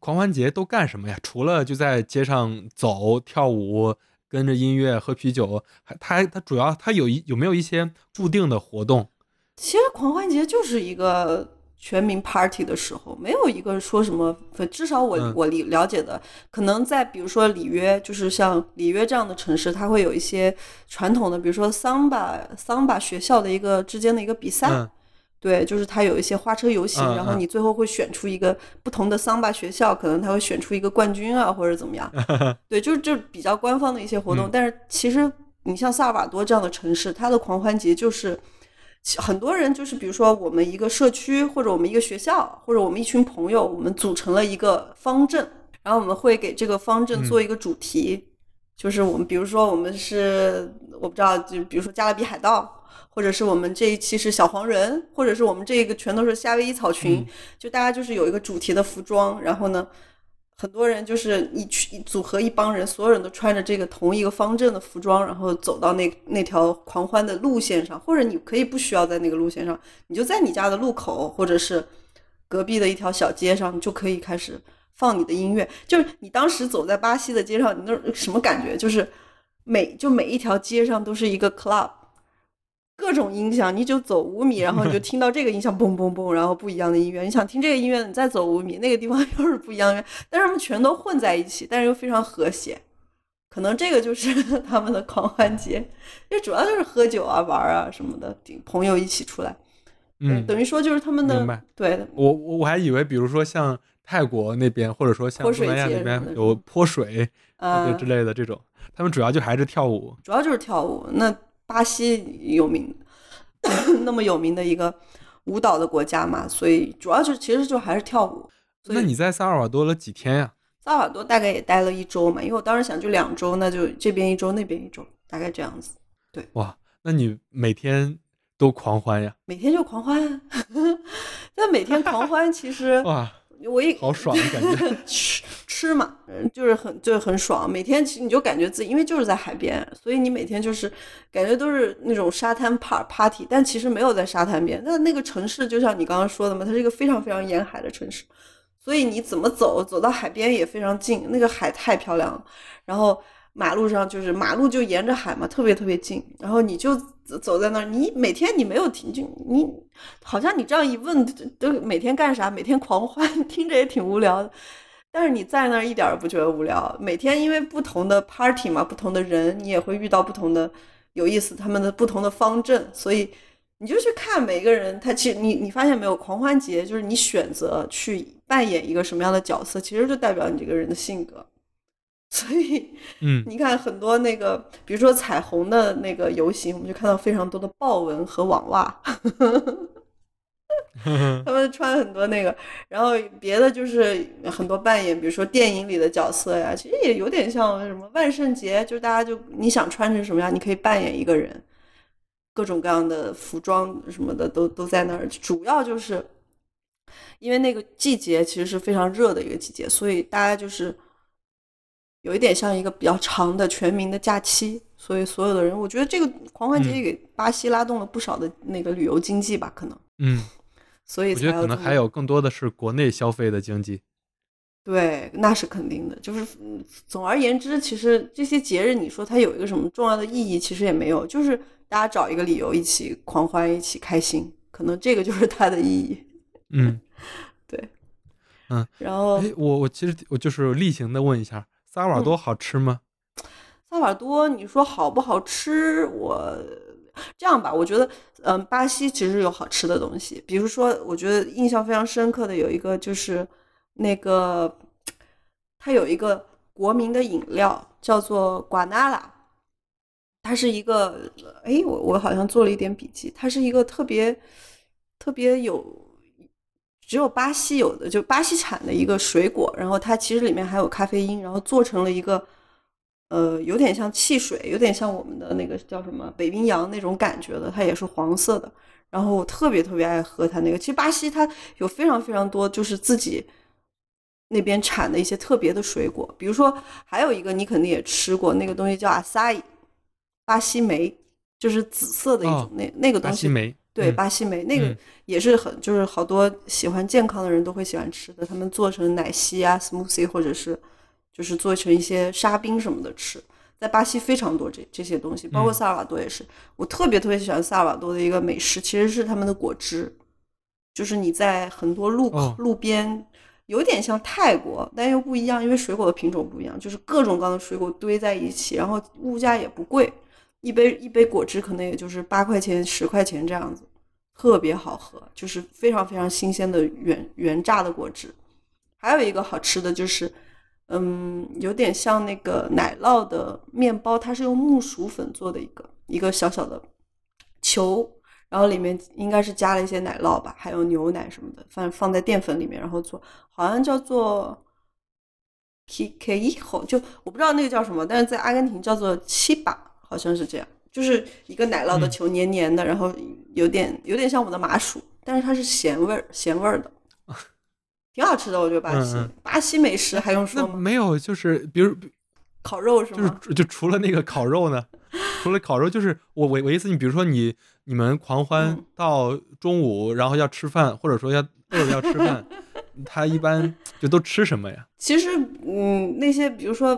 狂欢节都干什么呀？除了就在街上走、跳舞、跟着音乐、喝啤酒，还它它主要它有一有没有一些固定的活动？其实狂欢节就是一个全民 party 的时候，没有一个说什么。至少我我理了解的，可能在比如说里约，就是像里约这样的城市，它会有一些传统的，比如说桑巴桑巴学校的一个之间的一个比赛。对，就是他有一些花车游行，然后你最后会选出一个不同的桑巴学校，可能他会选出一个冠军啊，或者怎么样。对，就是就比较官方的一些活动。但是其实你像萨尔瓦多这样的城市，它的狂欢节就是很多人就是比如说我们一个社区或者我们一个学校或者我们一群朋友，我们组成了一个方阵，然后我们会给这个方阵做一个主题。就是我们比如说我们是我不知道，就比如说加勒比海盗，或者是我们这一期是小黄人，或者是我们这个全都是夏威夷草裙，就大家就是有一个主题的服装，然后呢。很多人就是一群组合一帮人，所有人都穿着这个同一个方阵的服装，然后走到那那条狂欢的路线上，或者你可以不需要在那个路线上，你就在你家的路口，或者是隔壁的一条小街上，就可以开始放你的音乐。就是你当时走在巴西的街上，你那什么感觉？就是每就每一条街上都是一个 club。各种音响，你就走五米，然后你就 听到这个音响嘣嘣嘣，然后不一样的音乐。你想听这个音乐，你再走五米，那个地方 又是不一样的。但是他们全都混在一起，但是又非常和谐。可能这个就是 他们的狂欢节，因为主要就是喝酒啊、玩啊什么的，朋友一起出来。嗯，等于说就是他们的。对，我我我还以为，比如说像泰国那边，或者说像东南亚那边有泼水啊之类的这种，他们主要就还是跳舞。主要就是跳舞。那。巴西有名，那么有名的一个舞蹈的国家嘛，所以主要就其实就还是跳舞。那你在萨尔瓦多了几天呀？萨尔瓦多大概也待了一周嘛，因为我当时想就两周，那就这边一周，那边一周，大概这样子。对，哇，那你每天都狂欢呀？每天就狂欢，那每天狂欢其实 哇。我一好爽，感觉 吃吃嘛，嗯，就是很就是很爽。每天其实你就感觉自己，因为就是在海边，所以你每天就是感觉都是那种沙滩 part party，但其实没有在沙滩边。那那个城市就像你刚刚说的嘛，它是一个非常非常沿海的城市，所以你怎么走走到海边也非常近，那个海太漂亮了。然后。马路上就是马路就沿着海嘛，特别特别近。然后你就走在那儿，你每天你没有停，就你好像你这样一问，都每天干啥？每天狂欢，听着也挺无聊的。但是你在那儿一点儿不觉得无聊。每天因为不同的 party 嘛，不同的人，你也会遇到不同的有意思，他们的不同的方阵，所以你就去看每一个人。他其实你你发现没有，狂欢节就是你选择去扮演一个什么样的角色，其实就代表你这个人的性格。所以，嗯，你看很多那个，比如说彩虹的那个游行，我们就看到非常多的豹纹和网袜，他们穿很多那个，然后别的就是很多扮演，比如说电影里的角色呀，其实也有点像什么万圣节，就大家就你想穿成什么样，你可以扮演一个人，各种各样的服装什么的都都在那儿，主要就是因为那个季节其实是非常热的一个季节，所以大家就是。有一点像一个比较长的全民的假期，所以所有的人，我觉得这个狂欢节也给巴西拉动了不少的那个旅游经济吧，可能。嗯，所以我觉得可能还有更多的是国内消费的经济。对，那是肯定的。就是总而言之，其实这些节日，你说它有一个什么重要的意义，其实也没有，就是大家找一个理由一起狂欢，一起开心，可能这个就是它的意义。嗯，对，嗯，然后，哎，我我其实我就是例行的问一下。萨尔瓦多好吃吗？萨尔瓦多，你说好不好吃？我这样吧，我觉得，嗯，巴西其实有好吃的东西。比如说，我觉得印象非常深刻的有一个就是那个，它有一个国民的饮料叫做瓜纳拉，它是一个，哎，我我好像做了一点笔记，它是一个特别特别有。只有巴西有的，就巴西产的一个水果，然后它其实里面还有咖啡因，然后做成了一个，呃，有点像汽水，有点像我们的那个叫什么北冰洋那种感觉的，它也是黄色的。然后我特别特别爱喝它那个。其实巴西它有非常非常多，就是自己那边产的一些特别的水果，比如说还有一个你肯定也吃过，那个东西叫阿萨伊，巴西莓，就是紫色的一种那那个东西。巴西莓。对，巴西莓那个也是很，就是好多喜欢健康的人都会喜欢吃的。他们做成奶昔啊、smoothie，或者是就是做成一些沙冰什么的吃。在巴西非常多这这些东西，包括萨尔瓦多也是。我特别特别喜欢萨尔瓦多的一个美食，其实是他们的果汁，就是你在很多路口路边，有点像泰国，但又不一样，因为水果的品种不一样，就是各种各样的水果堆在一起，然后物价也不贵。一杯一杯果汁可能也就是八块钱十块钱这样子，特别好喝，就是非常非常新鲜的原原榨的果汁。还有一个好吃的就是，嗯，有点像那个奶酪的面包，它是用木薯粉做的一个一个小小的球，然后里面应该是加了一些奶酪吧，还有牛奶什么的，放放在淀粉里面然后做，好像叫做 K K 一吼，就我不知道那个叫什么，但是在阿根廷叫做七把，好像是这样，就是一个奶酪的球，黏黏的，然后有点有点像我们的麻薯，但是它是咸味儿咸味儿的，挺好吃的，我觉得巴西巴西美食还用说吗？没有，就是比如烤肉是吗？就是就除了那个烤肉呢，除了烤肉，就是我我我意思，你比如说你你们狂欢到中午，然后要吃饭，或者说要饿了要吃饭。他一般就都吃什么呀？其实，嗯，那些比如说，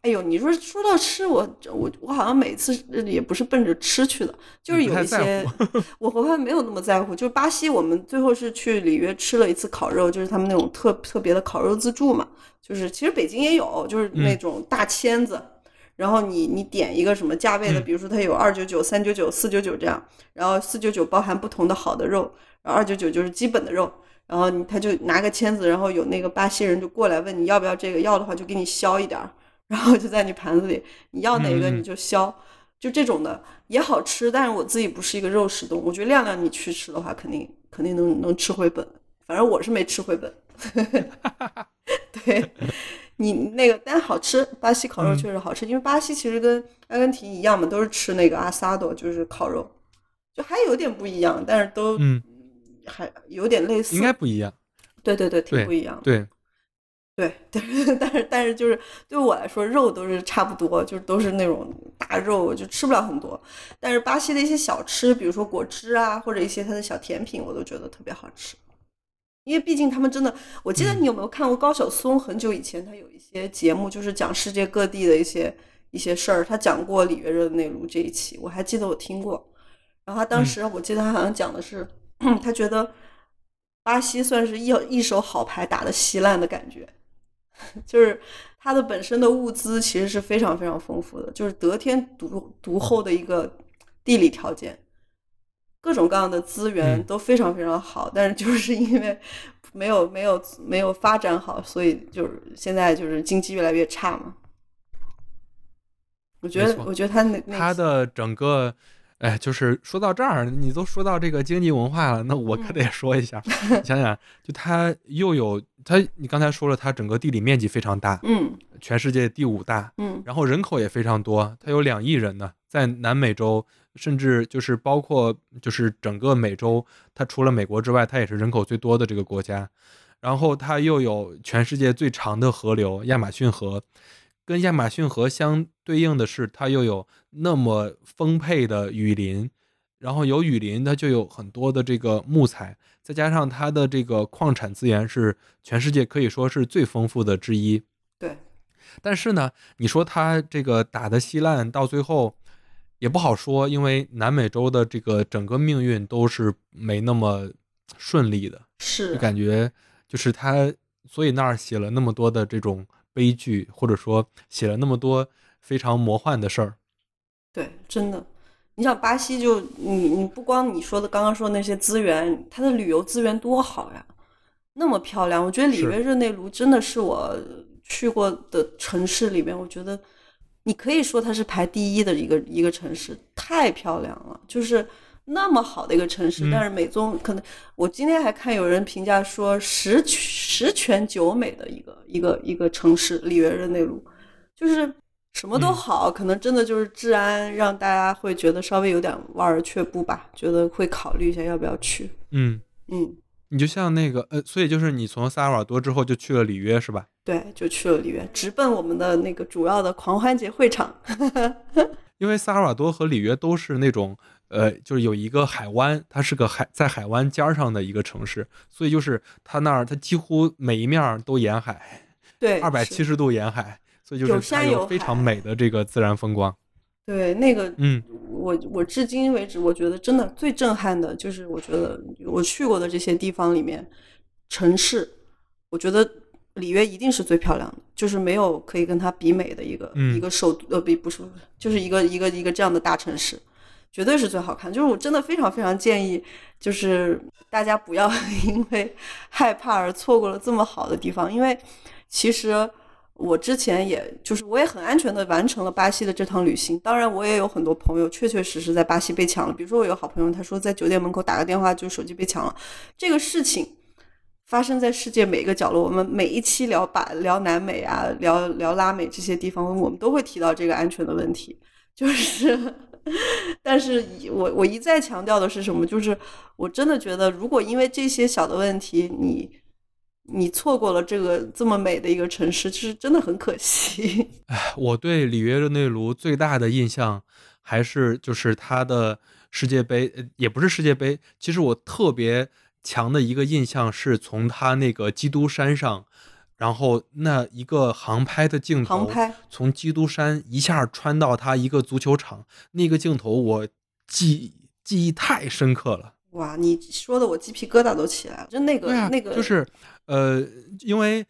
哎呦，你说说到吃，我我我好像每次也不是奔着吃去的，就是有一些 我好像没有那么在乎。就是巴西，我们最后是去里约吃了一次烤肉，就是他们那种特特别的烤肉自助嘛。就是其实北京也有，就是那种大签子，然后你你点一个什么价位的，比如说它有二九九、三九九、四九九这样，然后四九九包含不同的好的肉，然后二九九就是基本的肉。然后他就拿个签子，然后有那个巴西人就过来问你要不要这个，要的话就给你削一点儿，然后就在你盘子里，你要哪个你就削，就这种的也好吃。但是我自己不是一个肉食动物，我觉得亮亮你去吃的话，肯定肯定能能吃回本。反正我是没吃回本。对 你那个，但好吃，巴西烤肉确实好吃，因为巴西其实跟阿根廷一样嘛，都是吃那个阿萨多，就是烤肉，就还有点不一样，但是都嗯。还有点类似，应该不一样。对对对，挺不一样。对，对对，但是但是就是对我来说，肉都是差不多，就是都是那种大肉，就吃不了很多。但是巴西的一些小吃，比如说果汁啊，或者一些它的小甜品，我都觉得特别好吃。因为毕竟他们真的，我记得你有没有看过高晓松？很久以前他有一些节目，就是讲世界各地的一些一些事儿。他讲过里约热内卢这一期，我还记得我听过。然后他当时我记得他好像讲的是。他觉得巴西算是一一手好牌打的稀烂的感觉，就是它的本身的物资其实是非常非常丰富的，就是得天独独厚的一个地理条件，各种各样的资源都非常非常好，但是就是因为没有没有没有发展好，所以就是现在就是经济越来越差嘛。我觉得，我觉得他那他的整个。哎，就是说到这儿，你都说到这个经济文化了，那我可得说一下。想想，就它又有它，你刚才说了，它整个地理面积非常大，嗯，全世界第五大，嗯，然后人口也非常多，它有两亿人呢，在南美洲，甚至就是包括就是整个美洲，它除了美国之外，它也是人口最多的这个国家。然后它又有全世界最长的河流亚马逊河。跟亚马逊河相对应的是，它又有那么丰沛的雨林，然后有雨林，它就有很多的这个木材，再加上它的这个矿产资源是全世界可以说是最丰富的之一。对，但是呢，你说它这个打的稀烂，到最后也不好说，因为南美洲的这个整个命运都是没那么顺利的，是感觉就是它，所以那儿写了那么多的这种。悲剧，或者说写了那么多非常魔幻的事儿，对，真的，你想巴西就你你不光你说的刚刚说的那些资源，它的旅游资源多好呀，那么漂亮。我觉得里约热内卢真的是我去过的城市里面，我觉得你可以说它是排第一的一个一个城市，太漂亮了，就是。那么好的一个城市，但是美中可能，我今天还看有人评价说十十全九美的一个一个一个城市里约热内卢，就是什么都好，可能真的就是治安让大家会觉得稍微有点望而却步吧，觉得会考虑一下要不要去。嗯嗯，你就像那个呃，所以就是你从萨尔瓦多之后就去了里约是吧？对，就去了里约，直奔我们的那个主要的狂欢节会场。因为萨尔瓦多和里约都是那种。呃，就是有一个海湾，它是个海在海湾尖上的一个城市，所以就是它那儿，它几乎每一面都沿海，对，二百七十度沿海，所以就是它有非常美的这个自然风光。对，那个，嗯，我我至今为止，我觉得真的最震撼的就是，我觉得我去过的这些地方里面，城市，我觉得里约一定是最漂亮的，就是没有可以跟它比美的一个一个首都，呃，比不是，就是一个一个一个这样的大城市。绝对是最好看，就是我真的非常非常建议，就是大家不要 因为害怕而错过了这么好的地方。因为其实我之前也就是我也很安全的完成了巴西的这趟旅行。当然，我也有很多朋友确确实实在巴西被抢了。比如说，我有好朋友他说在酒店门口打个电话就手机被抢了，这个事情发生在世界每一个角落。我们每一期聊把聊南美啊，聊聊拉美这些地方，我们都会提到这个安全的问题。就是，但是我我一再强调的是什么？就是我真的觉得，如果因为这些小的问题，你你错过了这个这么美的一个城市，其实真的很可惜。哎，我对里约热内卢最大的印象还是就是它的世界杯，呃也不是世界杯。其实我特别强的一个印象是从它那个基督山上。然后那一个航拍的镜头，航拍从基督山一下穿到它一个足球场，那个镜头我记记忆太深刻了。哇，你说的我鸡皮疙瘩都起来了。就那个那个，就是呃，因为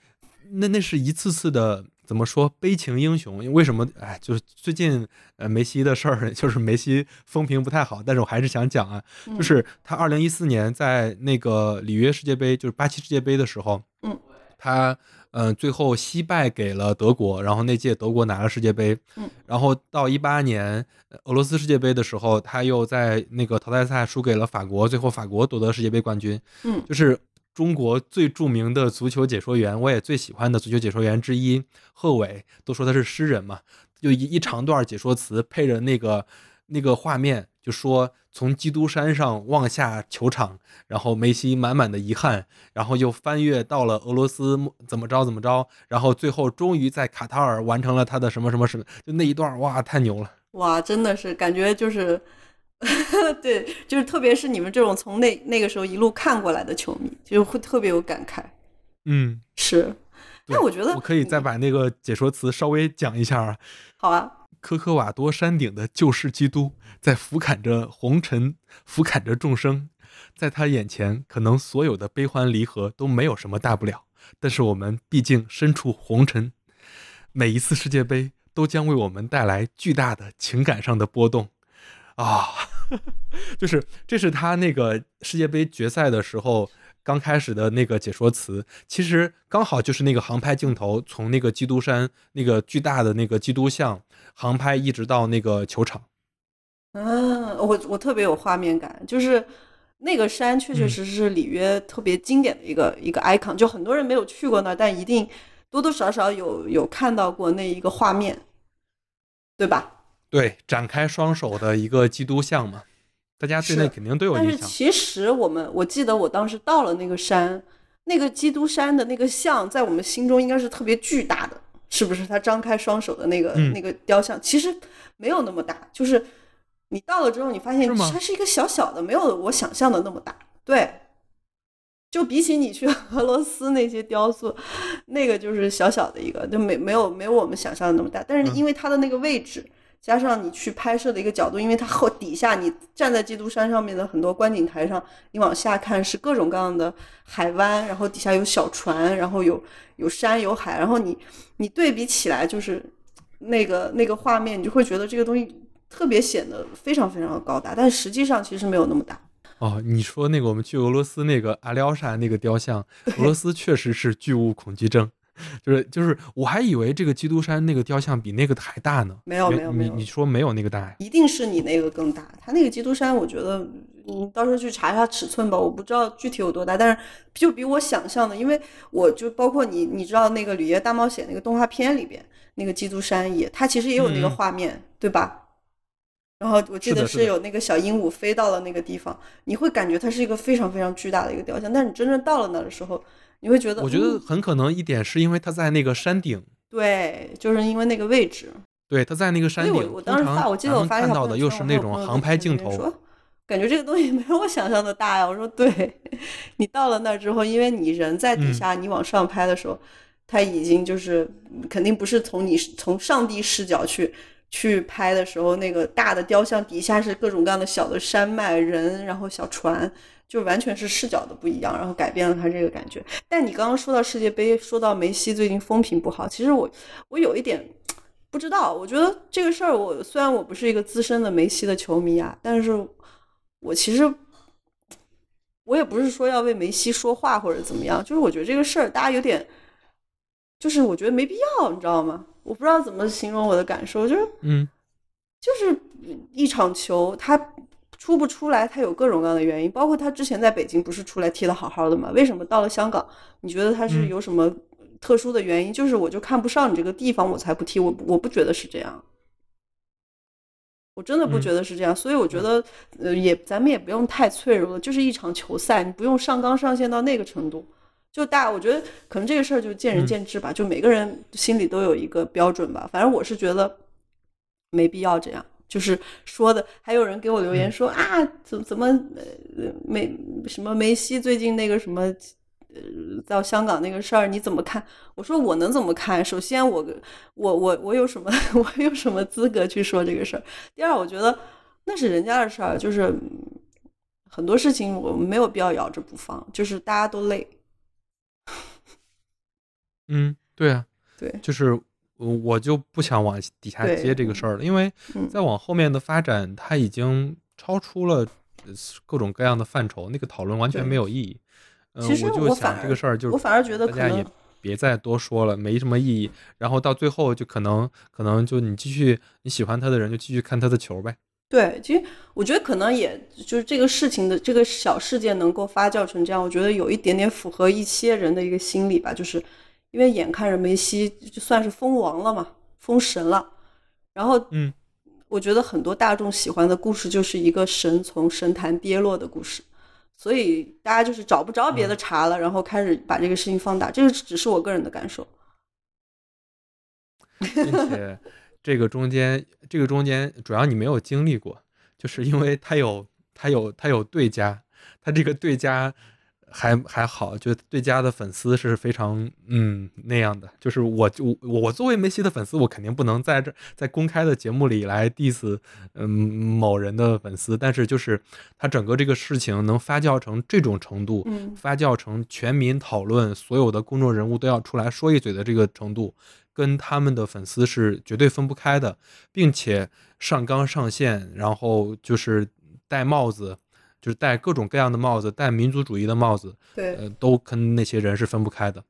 那那是一次次的怎么说悲情英雄？为什么？哎，就是最近呃梅西的事儿，就是梅西风评不太好。但是我还是想讲啊，就是他二零一四年在那个里约世界杯，就是巴西世界杯的时候，嗯，他。嗯，最后惜败给了德国，然后那届德国拿了世界杯。嗯，然后到一八年俄罗斯世界杯的时候，他又在那个淘汰赛输给了法国，最后法国夺得世界杯冠军。嗯，就是中国最著名的足球解说员，我也最喜欢的足球解说员之一贺炜，都说他是诗人嘛，就一一长段解说词配着那个那个画面。就说从基督山上望下球场，然后梅西满满的遗憾，然后又翻越到了俄罗斯，怎么着怎么着，然后最后终于在卡塔尔完成了他的什么什么什么，就那一段哇，太牛了！哇，真的是感觉就是，对，就是特别是你们这种从那那个时候一路看过来的球迷，就会特别有感慨。嗯，是。那我觉得我可以再把那个解说词稍微讲一下啊。好啊。科科瓦多山顶的救世基督，在俯瞰着红尘，俯瞰着众生，在他眼前，可能所有的悲欢离合都没有什么大不了。但是我们毕竟身处红尘，每一次世界杯都将为我们带来巨大的情感上的波动。啊，就是这是他那个世界杯决赛的时候。刚开始的那个解说词，其实刚好就是那个航拍镜头，从那个基督山那个巨大的那个基督像航拍，一直到那个球场。嗯，我我特别有画面感，就是那个山确确实实是里约特别经典的一个一个 icon，就很多人没有去过那，但一定多多少少有有看到过那一个画面，对吧？对，展开双手的一个基督像嘛。大家对那肯定都有印象。但是其实我们，我记得我当时到了那个山，那个基督山的那个像，在我们心中应该是特别巨大的，是不是？他张开双手的那个那个雕像，其实没有那么大。就是你到了之后，你发现它是一个小小的，没有我想象的那么大。对，就比起你去 俄罗斯那些雕塑，那个就是小小的一个，就没没有没有我们想象的那么大。但是因为它的那个位置。加上你去拍摄的一个角度，因为它后底下你站在基督山上面的很多观景台上，你往下看是各种各样的海湾，然后底下有小船，然后有有山有海，然后你你对比起来就是那个那个画面，你就会觉得这个东西特别显得非常非常的高大，但实际上其实没有那么大。哦，你说那个我们去俄罗斯那个阿廖沙那个雕像，俄罗斯确实是巨物恐惧症。就是就是，我还以为这个基督山那个雕像比那个还大呢。没有没有没有，你说没有那个大？一定是你那个更大。它那个基督山，我觉得你到时候去查一下尺寸吧，我不知道具体有多大，但是就比我想象的，因为我就包括你，你知道那个《旅夜大冒险》那个动画片里边那个基督山也，它其实也有那个画面，对吧？然后我记得是有那个小鹦鹉飞到了那个地方，你会感觉它是一个非常非常巨大的一个雕像，但是你真正到了那的时候。你会觉得，我觉得很可能一点是因为他在那个山顶，对，就是因为那个位置，对，他在那个山顶。我当时发，我记得我发看到的又是那种航拍镜头，感觉这个东西 没有我想象的大呀。我说，对 你到了那儿之后，因为你人在底下，你往上拍的时候，他已经就是肯定不是从你从上帝视角去去拍的时候，那个大的雕像底下是各种各样的小的山脉、人，然后小船。就完全是视角的不一样，然后改变了他这个感觉。但你刚刚说到世界杯，说到梅西最近风评不好，其实我我有一点不知道。我觉得这个事儿，我虽然我不是一个资深的梅西的球迷啊，但是我其实我也不是说要为梅西说话或者怎么样，就是我觉得这个事儿大家有点，就是我觉得没必要，你知道吗？我不知道怎么形容我的感受，就是嗯，就是一场球，他。出不出来，他有各种各样的原因，包括他之前在北京不是出来踢的好好的吗？为什么到了香港，你觉得他是有什么特殊的原因？就是我就看不上你这个地方，我才不踢。我我不觉得是这样，我真的不觉得是这样。所以我觉得，呃，也咱们也不用太脆弱了，就是一场球赛，你不用上纲上线到那个程度。就大，我觉得可能这个事儿就见仁见智吧，就每个人心里都有一个标准吧。反正我是觉得没必要这样。就是说的，还有人给我留言说啊，怎怎么呃梅什么梅西最近那个什么呃到香港那个事儿你怎么看？我说我能怎么看？首先我我我我有什么 我有什么资格去说这个事儿？第二，我觉得那是人家的事儿，就是很多事情我们没有必要咬着不放，就是大家都累。嗯，对啊，对，就是。我就不想往底下接这个事儿了，因为再往后面的发展，它已经超出了各种各样的范畴，那个讨论完全没有意义。其实我就想这个事儿，就我反而觉得大家也别再多说了，没什么意义。然后到最后就可能可能就你继续你喜欢他的人就继续看他的球呗。对，其实我觉得可能也就是这个事情的这个小事件能够发酵成这样，我觉得有一点点符合一些人的一个心理吧，就是。因为眼看着梅西就算是封王了嘛，封神了，然后，嗯，我觉得很多大众喜欢的故事就是一个神从神坛跌落的故事，所以大家就是找不着别的茬了，然后开始把这个事情放大，这个只是我个人的感受。并且 这个中间，这个中间主要你没有经历过，就是因为他有他有他有对家，他这个对家。还还好，就对家的粉丝是非常嗯那样的。就是我就我作为梅西的粉丝，我肯定不能在这在公开的节目里来 diss 嗯某人的粉丝。但是就是他整个这个事情能发酵成这种程度，发酵成全民讨论，所有的公众人物都要出来说一嘴的这个程度，跟他们的粉丝是绝对分不开的，并且上纲上线，然后就是戴帽子。就是戴各种各样的帽子，戴民族主义的帽子，对，呃，都跟那些人是分不开的。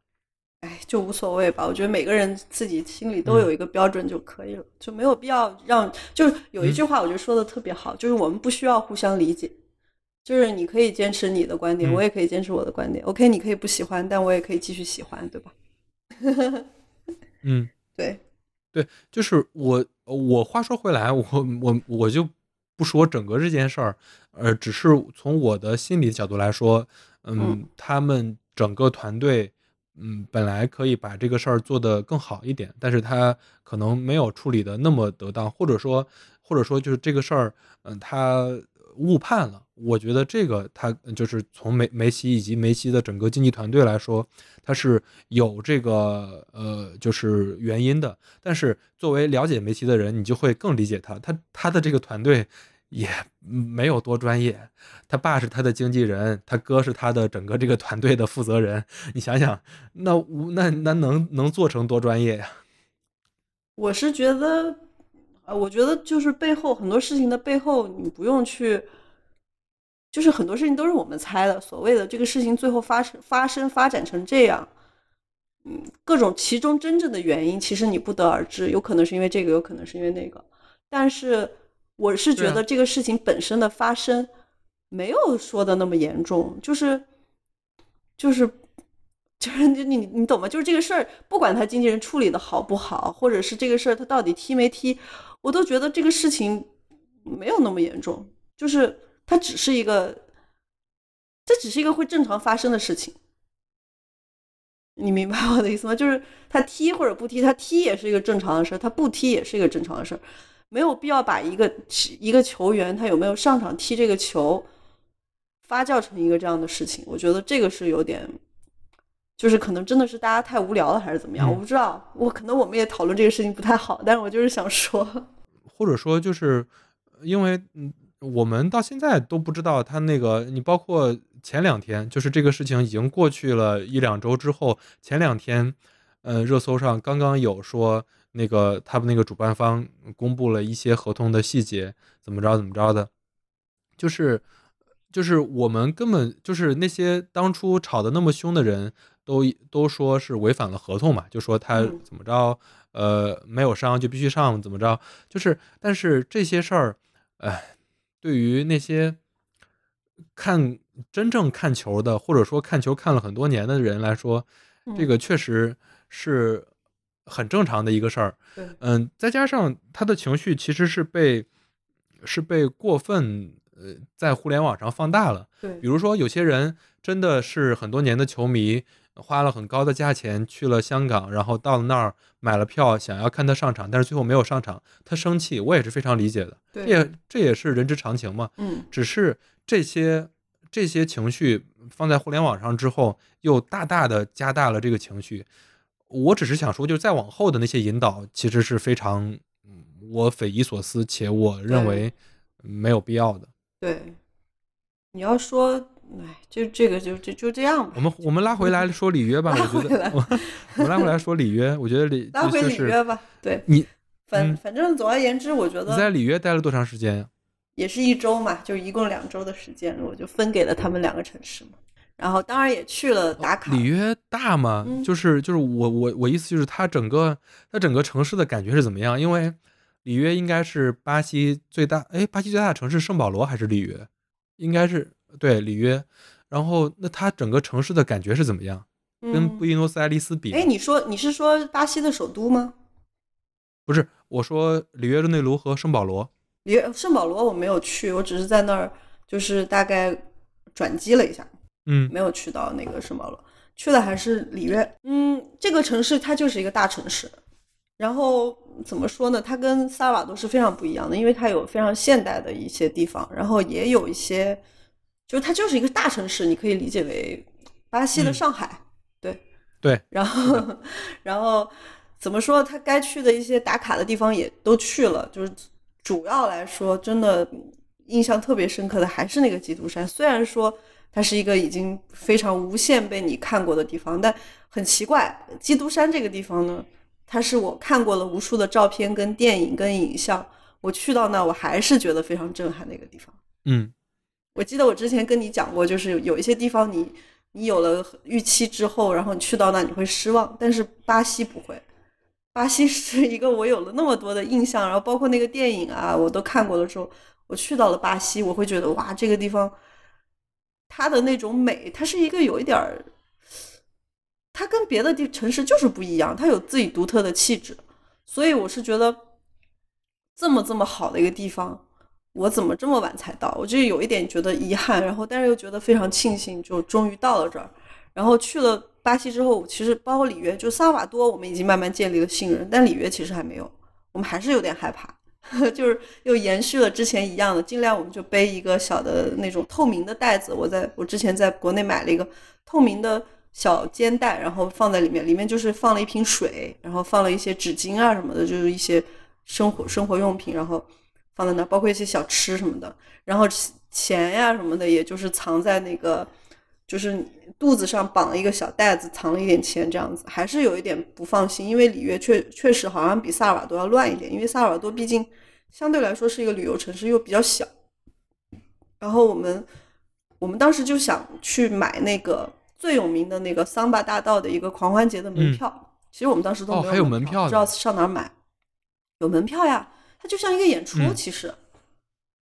哎，就无所谓吧。我觉得每个人自己心里都有一个标准就可以了，就没有必要让。就是有一句话，我觉得说的特别好，就是我们不需要互相理解。就是你可以坚持你的观点，我也可以坚持我的观点。OK，你可以不喜欢，但我也可以继续喜欢，对吧？嗯，对，对，就是我，我话说回来，我我我就不说整个这件事儿。呃，只是从我的心理角度来说，嗯，他们整个团队，嗯，本来可以把这个事儿做得更好一点，但是他可能没有处理的那么得当，或者说，或者说就是这个事儿，嗯，他误判了。我觉得这个他就是从梅梅西以及梅西的整个经纪团队来说，他是有这个呃，就是原因的。但是作为了解梅西的人，你就会更理解他，他他的这个团队。也没有多专业，他爸是他的经纪人，他哥是他的整个这个团队的负责人。你想想，那那那能能做成多专业呀？我是觉得，呃，我觉得就是背后很多事情的背后，你不用去，就是很多事情都是我们猜的。所谓的这个事情最后发生发生发展成这样，嗯，各种其中真正的原因，其实你不得而知，有可能是因为这个，有可能是因为那个，但是。我是觉得这个事情本身的发生没有说的那么严重，就是就是就是你你你懂吗？就是这个事儿，不管他经纪人处理的好不好，或者是这个事儿他到底踢没踢，我都觉得这个事情没有那么严重，就是它只是一个，这只是一个会正常发生的事情，你明白我的意思吗？就是他踢或者不踢，他踢也是一个正常的事儿，他不踢也是一个正常的事儿。没有必要把一个一个球员他有没有上场踢这个球发酵成一个这样的事情，我觉得这个是有点，就是可能真的是大家太无聊了还是怎么样，我不知道。我可能我们也讨论这个事情不太好，但是我就是想说，或者说就是因为嗯，我们到现在都不知道他那个，你包括前两天，就是这个事情已经过去了一两周之后，前两天，呃，热搜上刚刚有说。那个他们那个主办方公布了一些合同的细节，怎么着怎么着的，就是就是我们根本就是那些当初吵得那么凶的人都都说是违反了合同嘛，就说他怎么着，呃，没有伤就必须上，怎么着，就是但是这些事儿，哎，对于那些看真正看球的，或者说看球看了很多年的人来说，这个确实是很正常的一个事儿。嗯，再加上他的情绪其实是被是被过分呃在互联网上放大了。对，比如说有些人真的是很多年的球迷。花了很高的价钱去了香港，然后到了那儿买了票，想要看他上场，但是最后没有上场，他生气，我也是非常理解的。对，也这也是人之常情嘛。嗯，只是这些这些情绪放在互联网上之后，又大大的加大了这个情绪。我只是想说，就是再往后的那些引导，其实是非常我匪夷所思，且我认为没有必要的。对，你要说。哎，就这个就就就这样吧。我们我们拉回来 说里约吧，我觉得我们拉回来说里约，我觉得里拉回里约吧。对，你反反正总而言之，我觉得你在里约待了多长时间呀？也是一周嘛，就一共两周的时间，我就分给了他们两个城市嘛。然后当然也去了打卡。里约大吗？就是就是我我我意思就是它整个它整个城市的感觉是怎么样？因为里约应该是巴西最大，哎，巴西最大的城市圣保罗还是里约？应该是。对里约，然后那它整个城市的感觉是怎么样？跟布宜诺斯艾利斯比？哎，你说你是说巴西的首都吗？不是，我说里约热内卢和圣保罗。里约圣保罗我没有去，我只是在那儿就是大概转机了一下，嗯，没有去到那个圣保罗，去的还是里约。嗯，这个城市它就是一个大城市，然后怎么说呢？它跟萨尔瓦多是非常不一样的，因为它有非常现代的一些地方，然后也有一些。就它就是一个大城市，你可以理解为巴西的上海，对对。然后，然后怎么说？他该去的一些打卡的地方也都去了。就是主要来说，真的印象特别深刻的还是那个基督山。虽然说它是一个已经非常无限被你看过的地方，但很奇怪，基督山这个地方呢，它是我看过了无数的照片、跟电影、跟影像，我去到那，我还是觉得非常震撼的一个地方。嗯。我记得我之前跟你讲过，就是有一些地方你你有了预期之后，然后你去到那你会失望，但是巴西不会。巴西是一个我有了那么多的印象，然后包括那个电影啊，我都看过的时候，我去到了巴西，我会觉得哇，这个地方它的那种美，它是一个有一点儿，它跟别的地城市就是不一样，它有自己独特的气质，所以我是觉得这么这么好的一个地方。我怎么这么晚才到？我就有一点觉得遗憾，然后但是又觉得非常庆幸，就终于到了这儿。然后去了巴西之后，其实包括里约，就萨瓦多，我们已经慢慢建立了信任，但里约其实还没有，我们还是有点害怕，就是又延续了之前一样的，尽量我们就背一个小的那种透明的袋子。我在我之前在国内买了一个透明的小肩带，然后放在里面，里面就是放了一瓶水，然后放了一些纸巾啊什么的，就是一些生活生活用品，然后。放在那，包括一些小吃什么的，然后钱呀什么的，也就是藏在那个，就是肚子上绑了一个小袋子，藏了一点钱这样子，还是有一点不放心，因为里约确确实好像比萨尔瓦多要乱一点，因为萨尔瓦多毕竟相对来说是一个旅游城市，又比较小。然后我们我们当时就想去买那个最有名的那个桑巴大道的一个狂欢节的门票，其实我们当时都没有门票，不知道上哪儿买，有门票呀。它就像一个演出，其实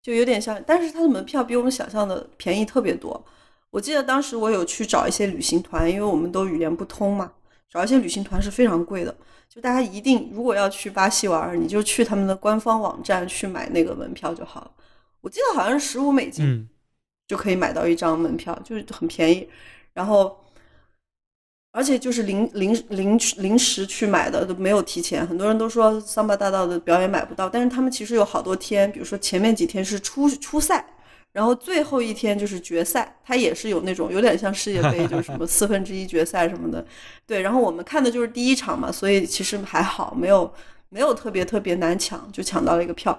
就有点像，但是它的门票比我们想象的便宜特别多。我记得当时我有去找一些旅行团，因为我们都语言不通嘛，找一些旅行团是非常贵的。就大家一定如果要去巴西玩，你就去他们的官方网站去买那个门票就好了。我记得好像是十五美金就可以买到一张门票，就是很便宜。然后。而且就是临临临临时去买的都没有提前，很多人都说桑巴大道的表演买不到，但是他们其实有好多天，比如说前面几天是初初赛，然后最后一天就是决赛，它也是有那种有点像世界杯，就是什么四分之一决赛什么的。对，然后我们看的就是第一场嘛，所以其实还好，没有没有特别特别难抢，就抢到了一个票。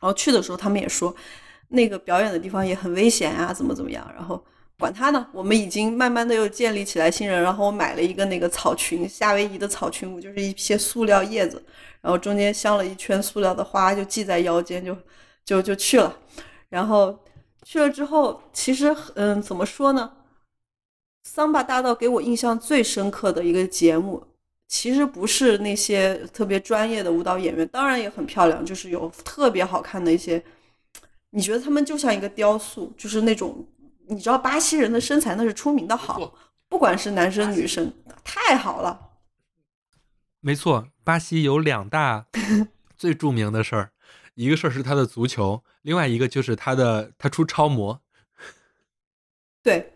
然后去的时候他们也说，那个表演的地方也很危险啊，怎么怎么样，然后。管他呢，我们已经慢慢的又建立起来信任。然后我买了一个那个草裙，夏威夷的草裙舞，就是一些塑料叶子，然后中间镶了一圈塑料的花，就系在腰间，就就就去了。然后去了之后，其实嗯，怎么说呢？桑巴大道给我印象最深刻的一个节目，其实不是那些特别专业的舞蹈演员，当然也很漂亮，就是有特别好看的一些你觉得他们就像一个雕塑，就是那种你知道巴西人的身材那是出名的好，不管是男生女生，太好了。没错，巴西有两大 最著名的事儿，一个事儿是他的足球，另外一个就是他的他出超模。对，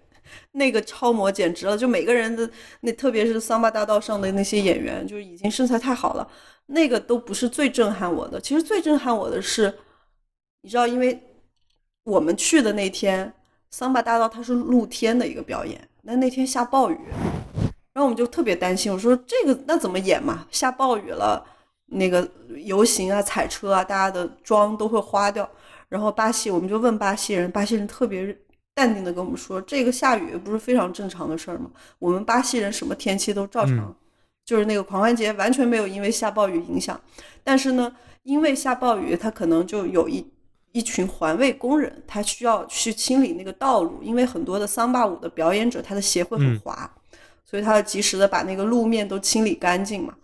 那个超模简直了，就每个人的那，特别是桑巴大道上的那些演员，就是已经身材太好了。那个都不是最震撼我的，其实最震撼我的是，你知道，因为我们去的那天，桑巴大道它是露天的一个表演，那那天下暴雨，然后我们就特别担心，我说这个那怎么演嘛？下暴雨了，那个游行啊、彩车啊，大家的妆都会花掉。然后巴西，我们就问巴西人，巴西人特别。淡定的跟我们说，这个下雨不是非常正常的事儿吗？我们巴西人什么天气都照常，就是那个狂欢节完全没有因为下暴雨影响。但是呢，因为下暴雨，它可能就有一一群环卫工人，他需要去清理那个道路，因为很多的桑巴舞的表演者他的鞋会很滑，所以他要及时的把那个路面都清理干净嘛。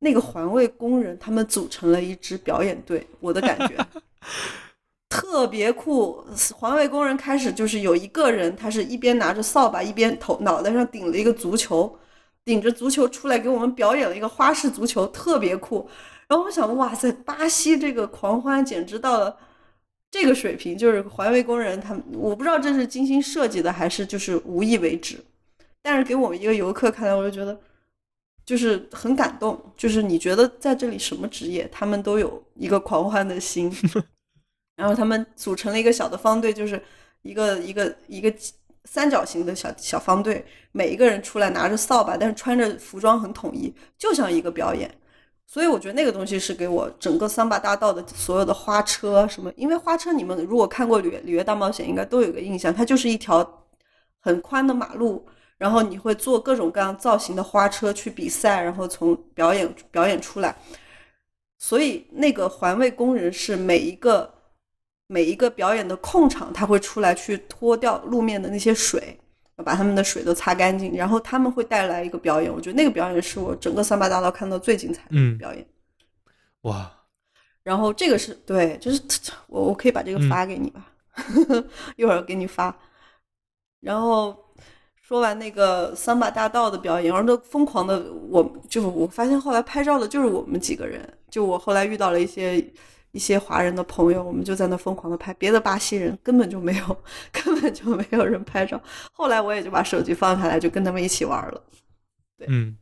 那个环卫工人他们组成了一支表演队，我的感觉。特别酷！环卫工人开始就是有一个人，他是一边拿着扫把，一边头脑袋上顶了一个足球，顶着足球出来给我们表演了一个花式足球，特别酷。然后我想，哇塞，巴西这个狂欢简直到了这个水平，就是环卫工人他们，我不知道这是精心设计的还是就是无意为之，但是给我们一个游客看来，我就觉得就是很感动。就是你觉得在这里什么职业，他们都有一个狂欢的心。然后他们组成了一个小的方队，就是一个一个一个三角形的小小方队，每一个人出来拿着扫把，但是穿着服装很统一，就像一个表演。所以我觉得那个东西是给我整个桑巴大道的所有的花车什么，因为花车你们如果看过《里里约大冒险》，应该都有个印象，它就是一条很宽的马路，然后你会坐各种各样造型的花车去比赛，然后从表演表演出来。所以那个环卫工人是每一个。每一个表演的控场，他会出来去拖掉路面的那些水，把他们的水都擦干净，然后他们会带来一个表演。我觉得那个表演是我整个三八大道看到最精彩的表演。哇！然后这个是对，就是我我可以把这个发给你吧，一会儿给你发。然后说完那个三八大道的表演，然后都疯狂的，我就我发现后来拍照的就是我们几个人，就我后来遇到了一些。一些华人的朋友，我们就在那疯狂的拍，别的巴西人根本就没有，根本就没有人拍照。后来我也就把手机放下来，就跟他们一起玩了。对，嗯。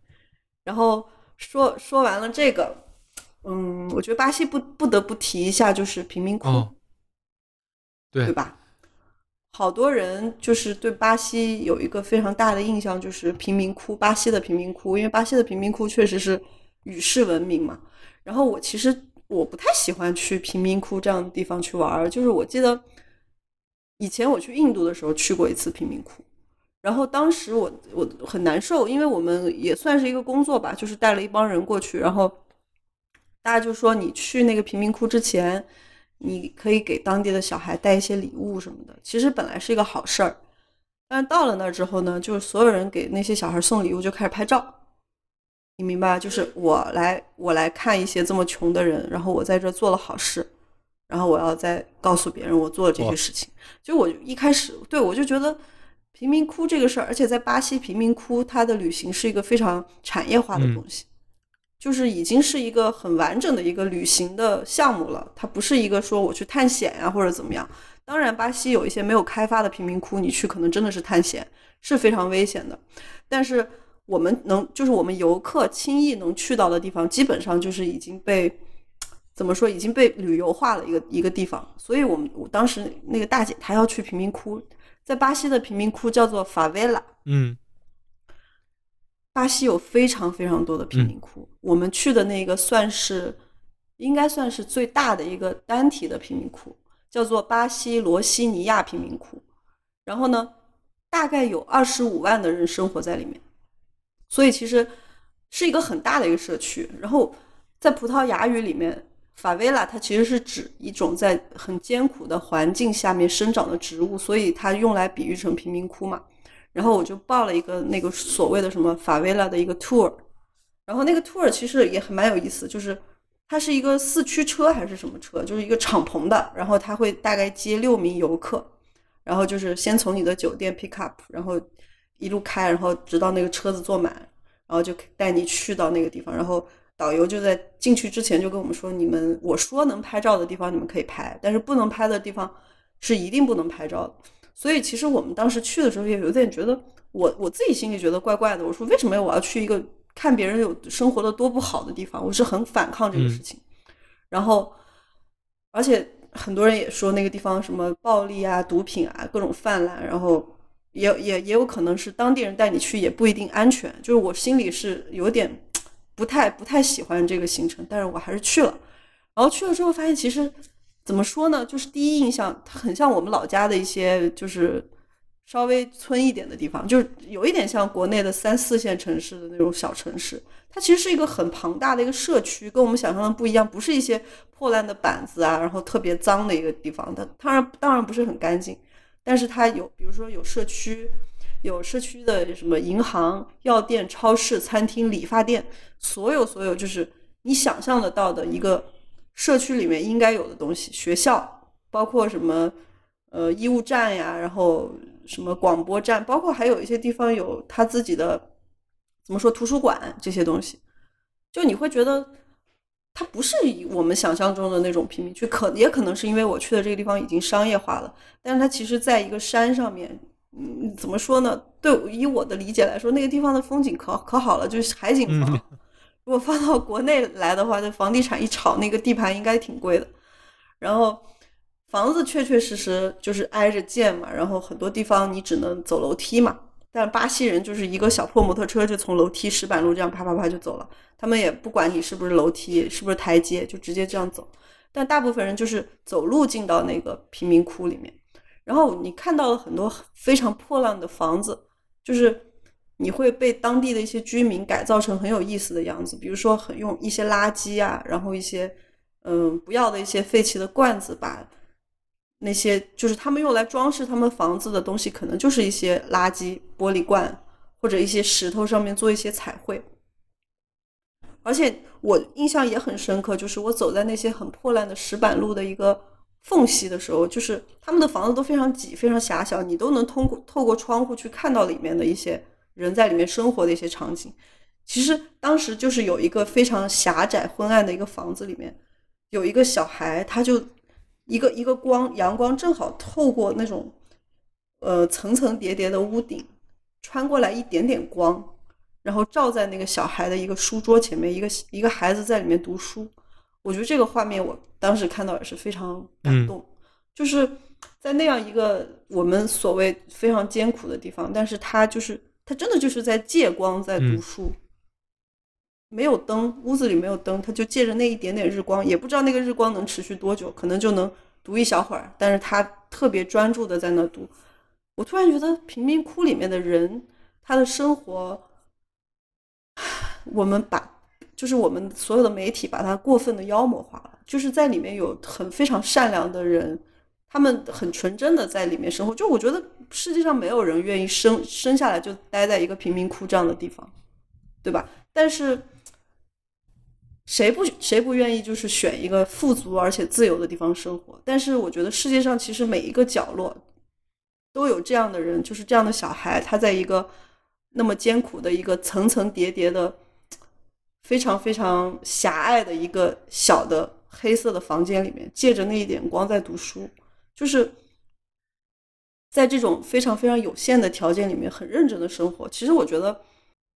然后说说完了这个，嗯，我觉得巴西不不得不提一下，就是贫民窟，对对吧？好多人就是对巴西有一个非常大的印象，就是贫民窟，巴西的贫民窟，因为巴西的贫民窟确实是与世闻名嘛。然后我其实。我不太喜欢去贫民窟这样的地方去玩儿，就是我记得以前我去印度的时候去过一次贫民窟，然后当时我我很难受，因为我们也算是一个工作吧，就是带了一帮人过去，然后大家就说你去那个贫民窟之前，你可以给当地的小孩带一些礼物什么的，其实本来是一个好事儿，但到了那儿之后呢，就是所有人给那些小孩送礼物就开始拍照。你明白，就是我来，我来看一些这么穷的人，然后我在这做了好事，然后我要再告诉别人我做了这些事情。就我一开始对我就觉得贫民窟这个事儿，而且在巴西贫民窟，它的旅行是一个非常产业化的东西，就是已经是一个很完整的一个旅行的项目了。它不是一个说我去探险呀或者怎么样。当然，巴西有一些没有开发的贫民窟，你去可能真的是探险，是非常危险的。但是。我们能就是我们游客轻易能去到的地方，基本上就是已经被怎么说已经被旅游化了一个一个地方。所以，我们我当时那个大姐她要去贫民窟，在巴西的贫民窟叫做法维拉。嗯，巴西有非常非常多的贫民窟，我们去的那个算是应该算是最大的一个单体的贫民窟，叫做巴西罗西尼亚贫民窟。然后呢，大概有二十五万的人生活在里面。所以其实是一个很大的一个社区。然后在葡萄牙语里面，法维拉它其实是指一种在很艰苦的环境下面生长的植物，所以它用来比喻成贫民窟嘛。然后我就报了一个那个所谓的什么法维拉的一个 tour，然后那个 tour 其实也很蛮有意思，就是它是一个四驱车还是什么车？就是一个敞篷的，然后它会大概接六名游客，然后就是先从你的酒店 pick up，然后一路开，然后直到那个车子坐满，然后就带你去到那个地方，然后导游就在进去之前就跟我们说，你们我说能拍照的地方你们可以拍，但是不能拍的地方是一定不能拍照的。所以其实我们当时去的时候也有点觉得，我我自己心里觉得怪怪的。我说为什么我要去一个看别人有生活的多不好的地方？我是很反抗这个事情。然后，而且很多人也说那个地方什么暴力啊、毒品啊各种泛滥，然后也也也有可能是当地人带你去也不一定安全。就是我心里是有点不太不太喜欢这个行程，但是我还是去了。然后去了之后发现其实。怎么说呢？就是第一印象，它很像我们老家的一些，就是稍微村一点的地方，就是有一点像国内的三四线城市的那种小城市。它其实是一个很庞大的一个社区，跟我们想象的不一样，不是一些破烂的板子啊，然后特别脏的一个地方。它当然当然不是很干净，但是它有，比如说有社区，有社区的什么银行、药店、超市、餐厅、理发店，所有所有就是你想象得到的一个。社区里面应该有的东西，学校包括什么，呃，医务站呀，然后什么广播站，包括还有一些地方有他自己的，怎么说图书馆这些东西，就你会觉得它不是我们想象中的那种贫民区，可也可能是因为我去的这个地方已经商业化了，但是它其实在一个山上面，嗯，怎么说呢？对，以我的理解来说，那个地方的风景可可好了，就是海景房。如果放到国内来的话，这房地产一炒，那个地盘应该挺贵的。然后房子确确实实就是挨着建嘛，然后很多地方你只能走楼梯嘛。但巴西人就是一个小破摩托车就从楼梯石板路这样啪啪啪就走了，他们也不管你是不是楼梯，是不是台阶，就直接这样走。但大部分人就是走路进到那个贫民窟里面，然后你看到了很多非常破烂的房子，就是。你会被当地的一些居民改造成很有意思的样子，比如说很用一些垃圾啊，然后一些嗯不要的一些废弃的罐子，把那些就是他们用来装饰他们房子的东西，可能就是一些垃圾玻璃罐或者一些石头上面做一些彩绘。而且我印象也很深刻，就是我走在那些很破烂的石板路的一个缝隙的时候，就是他们的房子都非常挤，非常狭小，你都能通过透过窗户去看到里面的一些。人在里面生活的一些场景，其实当时就是有一个非常狭窄昏暗的一个房子里面，有一个小孩，他就一个一个光阳光正好透过那种呃层层叠叠的屋顶穿过来一点点光，然后照在那个小孩的一个书桌前面，一个一个孩子在里面读书。我觉得这个画面我当时看到也是非常感动，就是在那样一个我们所谓非常艰苦的地方，但是他就是。他真的就是在借光在读书，没有灯，屋子里没有灯，他就借着那一点点日光，也不知道那个日光能持续多久，可能就能读一小会儿。但是他特别专注的在那读。我突然觉得贫民窟里面的人，他的生活，我们把就是我们所有的媒体把他过分的妖魔化了，就是在里面有很非常善良的人。他们很纯真的在里面生活，就我觉得世界上没有人愿意生生下来就待在一个贫民窟这样的地方，对吧？但是谁不谁不愿意就是选一个富足而且自由的地方生活？但是我觉得世界上其实每一个角落都有这样的人，就是这样的小孩，他在一个那么艰苦的一个层层叠叠的非常非常狭隘的一个小的黑色的房间里面，借着那一点光在读书。就是在这种非常非常有限的条件里面，很认真的生活。其实我觉得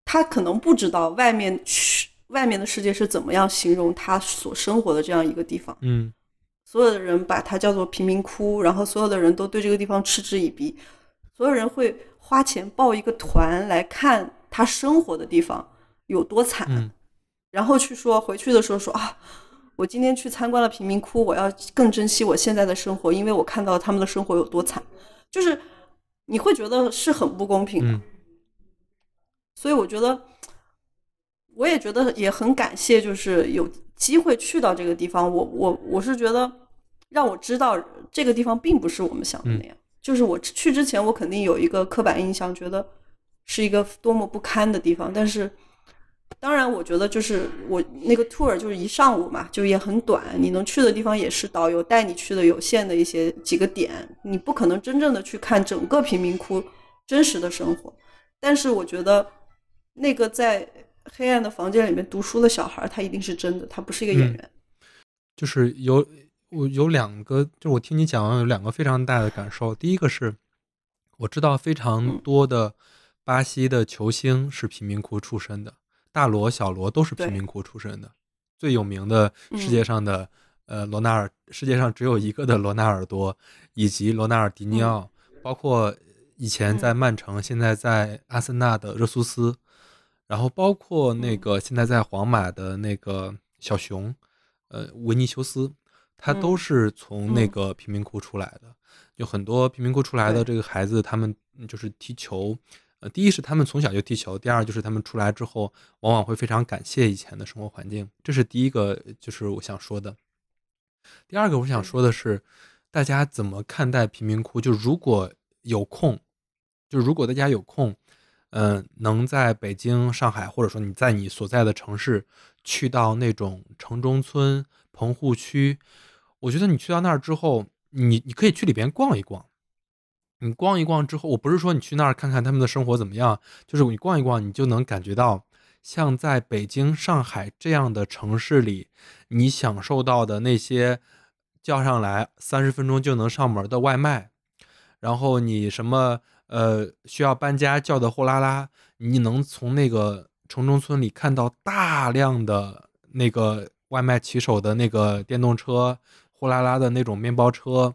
他可能不知道外面去外面的世界是怎么样形容他所生活的这样一个地方。嗯，所有的人把它叫做贫民窟，然后所有的人都对这个地方嗤之以鼻。所有人会花钱报一个团来看他生活的地方有多惨，然后去说回去的时候说啊。我今天去参观了贫民窟，我要更珍惜我现在的生活，因为我看到他们的生活有多惨，就是你会觉得是很不公平的。所以我觉得，我也觉得也很感谢，就是有机会去到这个地方。我我我是觉得，让我知道这个地方并不是我们想的那样。就是我去之前，我肯定有一个刻板印象，觉得是一个多么不堪的地方。但是当然，我觉得就是我那个 tour 就是一上午嘛，就也很短，你能去的地方也是导游带你去的有限的一些几个点，你不可能真正的去看整个贫民窟真实的生活。但是我觉得那个在黑暗的房间里面读书的小孩，他一定是真的，他不是一个演员。就是有我有两个，就我听你讲完有两个非常大的感受。第一个是我知道非常多的巴西的球星是贫民窟出身的。大罗、小罗都是贫民窟出身的，最有名的世界上的呃罗纳尔，世界上只有一个的罗纳尔多，以及罗纳尔迪尼奥，包括以前在曼城，现在在阿森纳的热苏斯，然后包括那个现在在皇马的那个小熊，呃维尼修斯，他都是从那个贫民窟出来的。有很多贫民窟出来的这个孩子，他们就是踢球。呃，第一是他们从小就踢球，第二就是他们出来之后，往往会非常感谢以前的生活环境，这是第一个，就是我想说的。第二个我想说的是，大家怎么看待贫民窟？就如果有空，就如果大家有空，嗯，能在北京、上海，或者说你在你所在的城市，去到那种城中村、棚户区，我觉得你去到那儿之后，你你可以去里边逛一逛。你逛一逛之后，我不是说你去那儿看看他们的生活怎么样，就是你逛一逛，你就能感觉到，像在北京、上海这样的城市里，你享受到的那些叫上来三十分钟就能上门的外卖，然后你什么呃需要搬家叫的货拉拉，你能从那个城中村里看到大量的那个外卖骑手的那个电动车，货拉拉的那种面包车，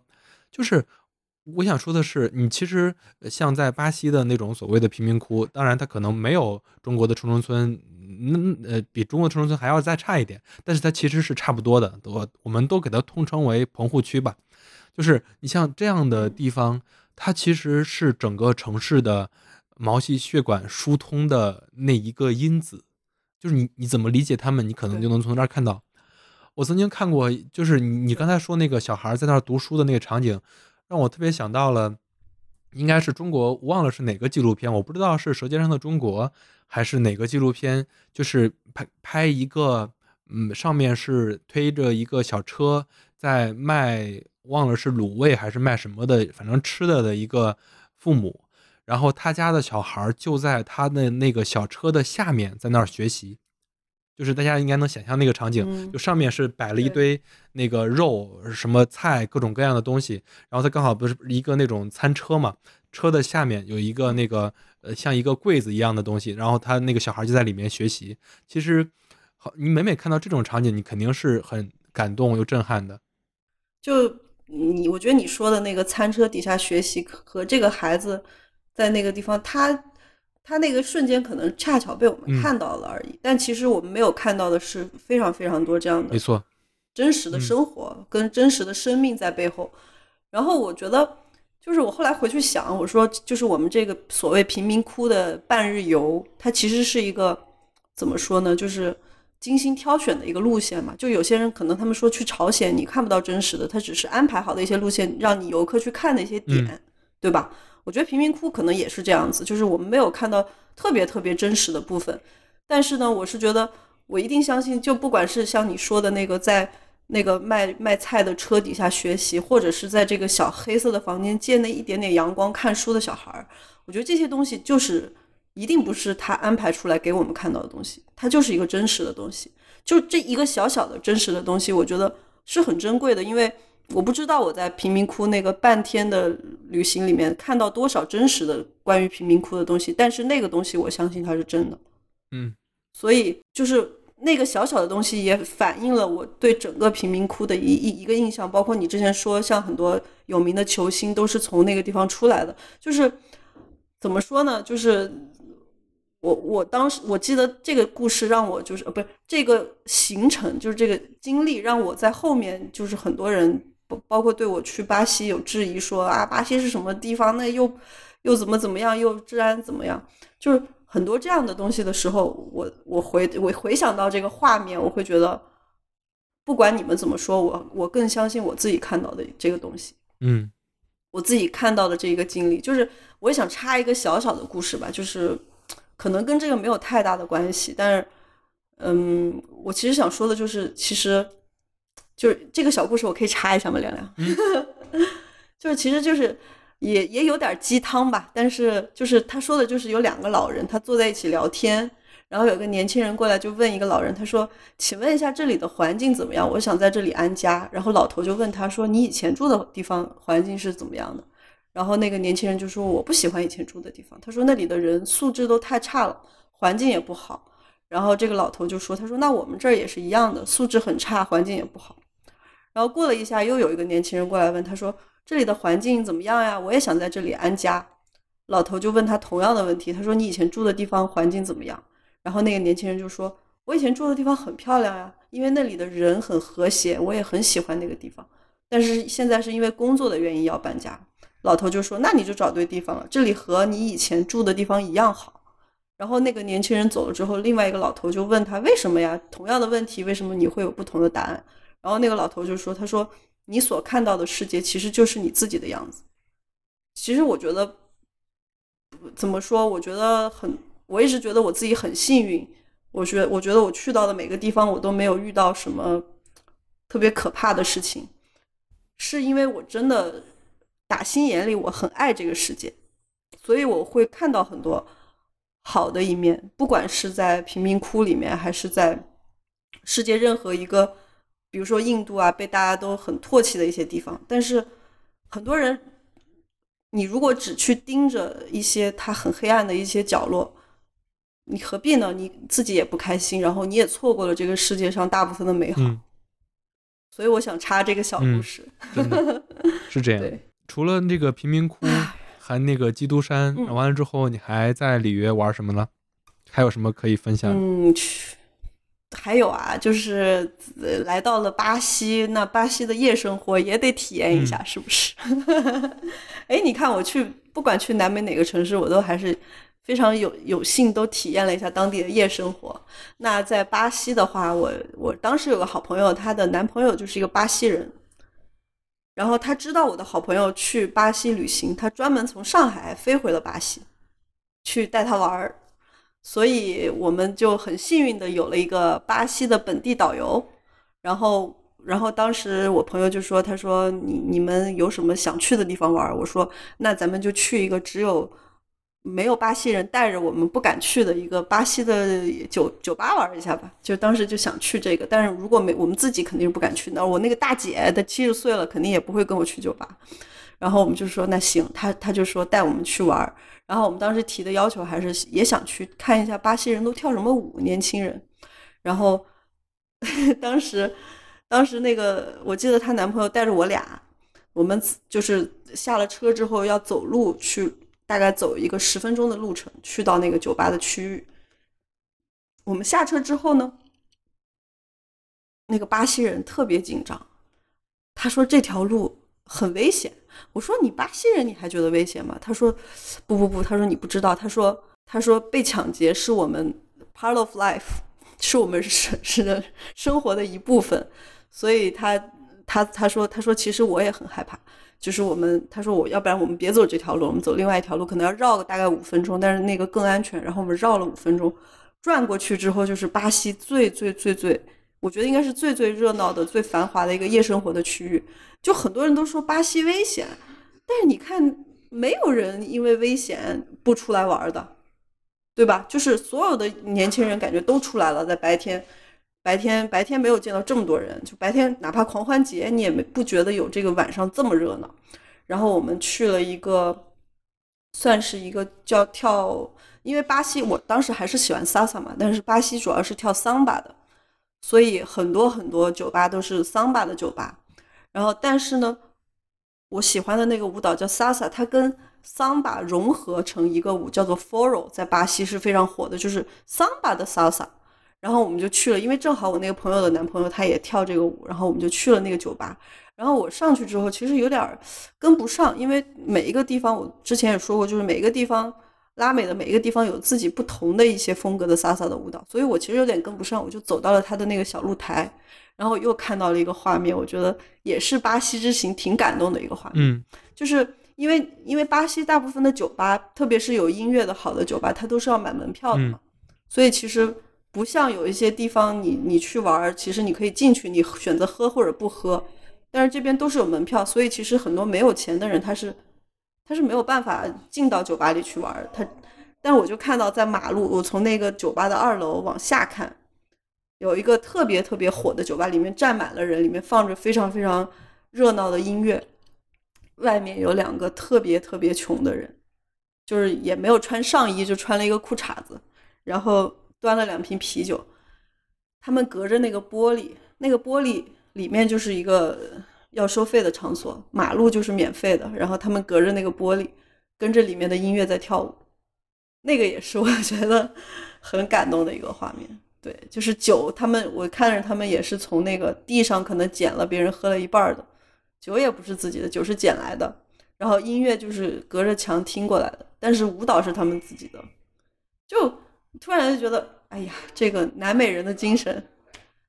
就是。我想说的是，你其实像在巴西的那种所谓的贫民窟，当然它可能没有中国的城中村，嗯呃，比中国城中村还要再差一点，但是它其实是差不多的，我我们都给它通称为棚户区吧。就是你像这样的地方，它其实是整个城市的毛细血管疏通的那一个因子。就是你你怎么理解他们，你可能就能从那儿看到。我曾经看过，就是你你刚才说那个小孩在那儿读书的那个场景。让我特别想到了，应该是中国忘了是哪个纪录片，我不知道是《舌尖上的中国》还是哪个纪录片，就是拍拍一个，嗯，上面是推着一个小车在卖，忘了是卤味还是卖什么的，反正吃的的一个父母，然后他家的小孩就在他的那个小车的下面，在那儿学习。就是大家应该能想象那个场景，就上面是摆了一堆那个肉、什么菜、各种各样的东西，然后他刚好不是一个那种餐车嘛，车的下面有一个那个呃像一个柜子一样的东西，然后他那个小孩就在里面学习。其实，好，你每每看到这种场景，你肯定是很感动又震撼的。就你，我觉得你说的那个餐车底下学习和这个孩子在那个地方，他。他那个瞬间可能恰巧被我们看到了而已，但其实我们没有看到的是非常非常多这样的，没错，真实的生活跟真实的生命在背后。然后我觉得，就是我后来回去想，我说，就是我们这个所谓贫民窟的半日游，它其实是一个怎么说呢？就是精心挑选的一个路线嘛。就有些人可能他们说去朝鲜，你看不到真实的，他只是安排好的一些路线，让你游客去看的一些点，对吧？我觉得贫民窟可能也是这样子，就是我们没有看到特别特别真实的部分，但是呢，我是觉得我一定相信，就不管是像你说的那个在那个卖卖菜的车底下学习，或者是在这个小黑色的房间借那一点点阳光看书的小孩儿，我觉得这些东西就是一定不是他安排出来给我们看到的东西，它就是一个真实的东西，就这一个小小的真实的东西，我觉得是很珍贵的，因为。我不知道我在贫民窟那个半天的旅行里面看到多少真实的关于贫民窟的东西，但是那个东西我相信它是真的，嗯，所以就是那个小小的东西也反映了我对整个贫民窟的一一一个印象，包括你之前说像很多有名的球星都是从那个地方出来的，就是怎么说呢？就是我我当时我记得这个故事让我就是呃不是这个行程就是这个经历让我在后面就是很多人。包括对我去巴西有质疑，说啊，巴西是什么地方？那又又怎么怎么样？又治安怎么样？就是很多这样的东西的时候，我我回我回想到这个画面，我会觉得，不管你们怎么说，我我更相信我自己看到的这个东西。嗯，我自己看到的这个经历，就是我也想插一个小小的故事吧，就是可能跟这个没有太大的关系，但是嗯，我其实想说的就是，其实就是这个小故事，我可以插一下吗？亮亮，就是，其实就是也也有点鸡汤吧，但是就是他说的就是有两个老人，他坐在一起聊天，然后有个年轻人过来就问一个老人，他说：“请问一下这里的环境怎么样？我想在这里安家。”然后老头就问他说：“你以前住的地方环境是怎么样的？”然后那个年轻人就说：“我不喜欢以前住的地方。”他说：“那里的人素质都太差了，环境也不好。”然后这个老头就说：“他说那我们这儿也是一样的，素质很差，环境也不好。”然后过了一下，又有一个年轻人过来问他说：“这里的环境怎么样呀？我也想在这里安家。”老头就问他同样的问题，他说：“你以前住的地方环境怎么样？”然后那个年轻人就说：“我以前住的地方很漂亮呀，因为那里的人很和谐，我也很喜欢那个地方。但是现在是因为工作的原因要搬家。”老头就说：“那你就找对地方了，这里和你以前住的地方一样好。”然后那个年轻人走了之后，另外一个老头就问他为什么呀？同样的问题，为什么你会有不同的答案？然后那个老头就说：“他说你所看到的世界其实就是你自己的样子。其实我觉得怎么说？我觉得很，我一直觉得我自己很幸运。我觉我觉得我去到的每个地方，我都没有遇到什么特别可怕的事情，是因为我真的打心眼里我很爱这个世界，所以我会看到很多。”好的一面，不管是在贫民窟里面，还是在世界任何一个，比如说印度啊，被大家都很唾弃的一些地方。但是很多人，你如果只去盯着一些它很黑暗的一些角落，你何必呢？你自己也不开心，然后你也错过了这个世界上大部分的美好。所以我想插这个小故事，是这样。除了那个贫民窟。还那个基督山，完了之后，你还在里约玩什么呢？还有什么可以分享？嗯，去，还有啊，就是来到了巴西，那巴西的夜生活也得体验一下，是不是？哎，你看我去，不管去南美哪个城市，我都还是非常有有幸都体验了一下当地的夜生活。那在巴西的话，我我当时有个好朋友，她的男朋友就是一个巴西人。然后他知道我的好朋友去巴西旅行，他专门从上海飞回了巴西，去带他玩儿，所以我们就很幸运的有了一个巴西的本地导游。然后，然后当时我朋友就说：“他说你你们有什么想去的地方玩？”我说：“那咱们就去一个只有。”没有巴西人带着我们不敢去的一个巴西的酒酒吧玩一下吧，就当时就想去这个，但是如果没我们自己肯定是不敢去那我那个大姐她七十岁了，肯定也不会跟我去酒吧。然后我们就说那行，她她就说带我们去玩。然后我们当时提的要求还是也想去看一下巴西人都跳什么舞，年轻人。然后 当时当时那个我记得她男朋友带着我俩，我们就是下了车之后要走路去。大概走一个十分钟的路程，去到那个酒吧的区域。我们下车之后呢，那个巴西人特别紧张，他说这条路很危险。我说你巴西人你还觉得危险吗？他说不不不，他说你不知道，他说他说被抢劫是我们 part of life，是我们是是生活的一部分，所以他他他说他说其实我也很害怕。就是我们，他说我要不然我们别走这条路，我们走另外一条路，可能要绕个大概五分钟，但是那个更安全。然后我们绕了五分钟，转过去之后就是巴西最最最最，我觉得应该是最最热闹的、最繁华的一个夜生活的区域。就很多人都说巴西危险，但是你看，没有人因为危险不出来玩的，对吧？就是所有的年轻人感觉都出来了，在白天。白天白天没有见到这么多人，就白天哪怕狂欢节，你也没不觉得有这个晚上这么热闹。然后我们去了一个，算是一个叫跳，因为巴西我当时还是喜欢 sasa 嘛，但是巴西主要是跳桑巴的，所以很多很多酒吧都是桑巴的酒吧。然后但是呢，我喜欢的那个舞蹈叫 sasa 它跟桑巴融合成一个舞，叫做 forró，在巴西是非常火的，就是桑巴的 sasa。然后我们就去了，因为正好我那个朋友的男朋友他也跳这个舞，然后我们就去了那个酒吧。然后我上去之后，其实有点跟不上，因为每一个地方我之前也说过，就是每一个地方拉美的每一个地方有自己不同的一些风格的萨萨的舞蹈，所以我其实有点跟不上。我就走到了他的那个小露台，然后又看到了一个画面，我觉得也是巴西之行挺感动的一个画面。嗯，就是因为因为巴西大部分的酒吧，特别是有音乐的好的酒吧，它都是要买门票的嘛，所以其实。不像有一些地方你你去玩，其实你可以进去，你选择喝或者不喝，但是这边都是有门票，所以其实很多没有钱的人他是他是没有办法进到酒吧里去玩。他，但我就看到在马路，我从那个酒吧的二楼往下看，有一个特别特别火的酒吧，里面站满了人，里面放着非常非常热闹的音乐，外面有两个特别特别穷的人，就是也没有穿上衣，就穿了一个裤衩子，然后。端了两瓶啤酒，他们隔着那个玻璃，那个玻璃里面就是一个要收费的场所，马路就是免费的。然后他们隔着那个玻璃，跟着里面的音乐在跳舞，那个也是我 觉得很感动的一个画面。对，就是酒，他们我看着他们也是从那个地上可能捡了别人喝了一半的酒，也不是自己的，酒是捡来的。然后音乐就是隔着墙听过来的，但是舞蹈是他们自己的，就。突然就觉得，哎呀，这个南美人的精神，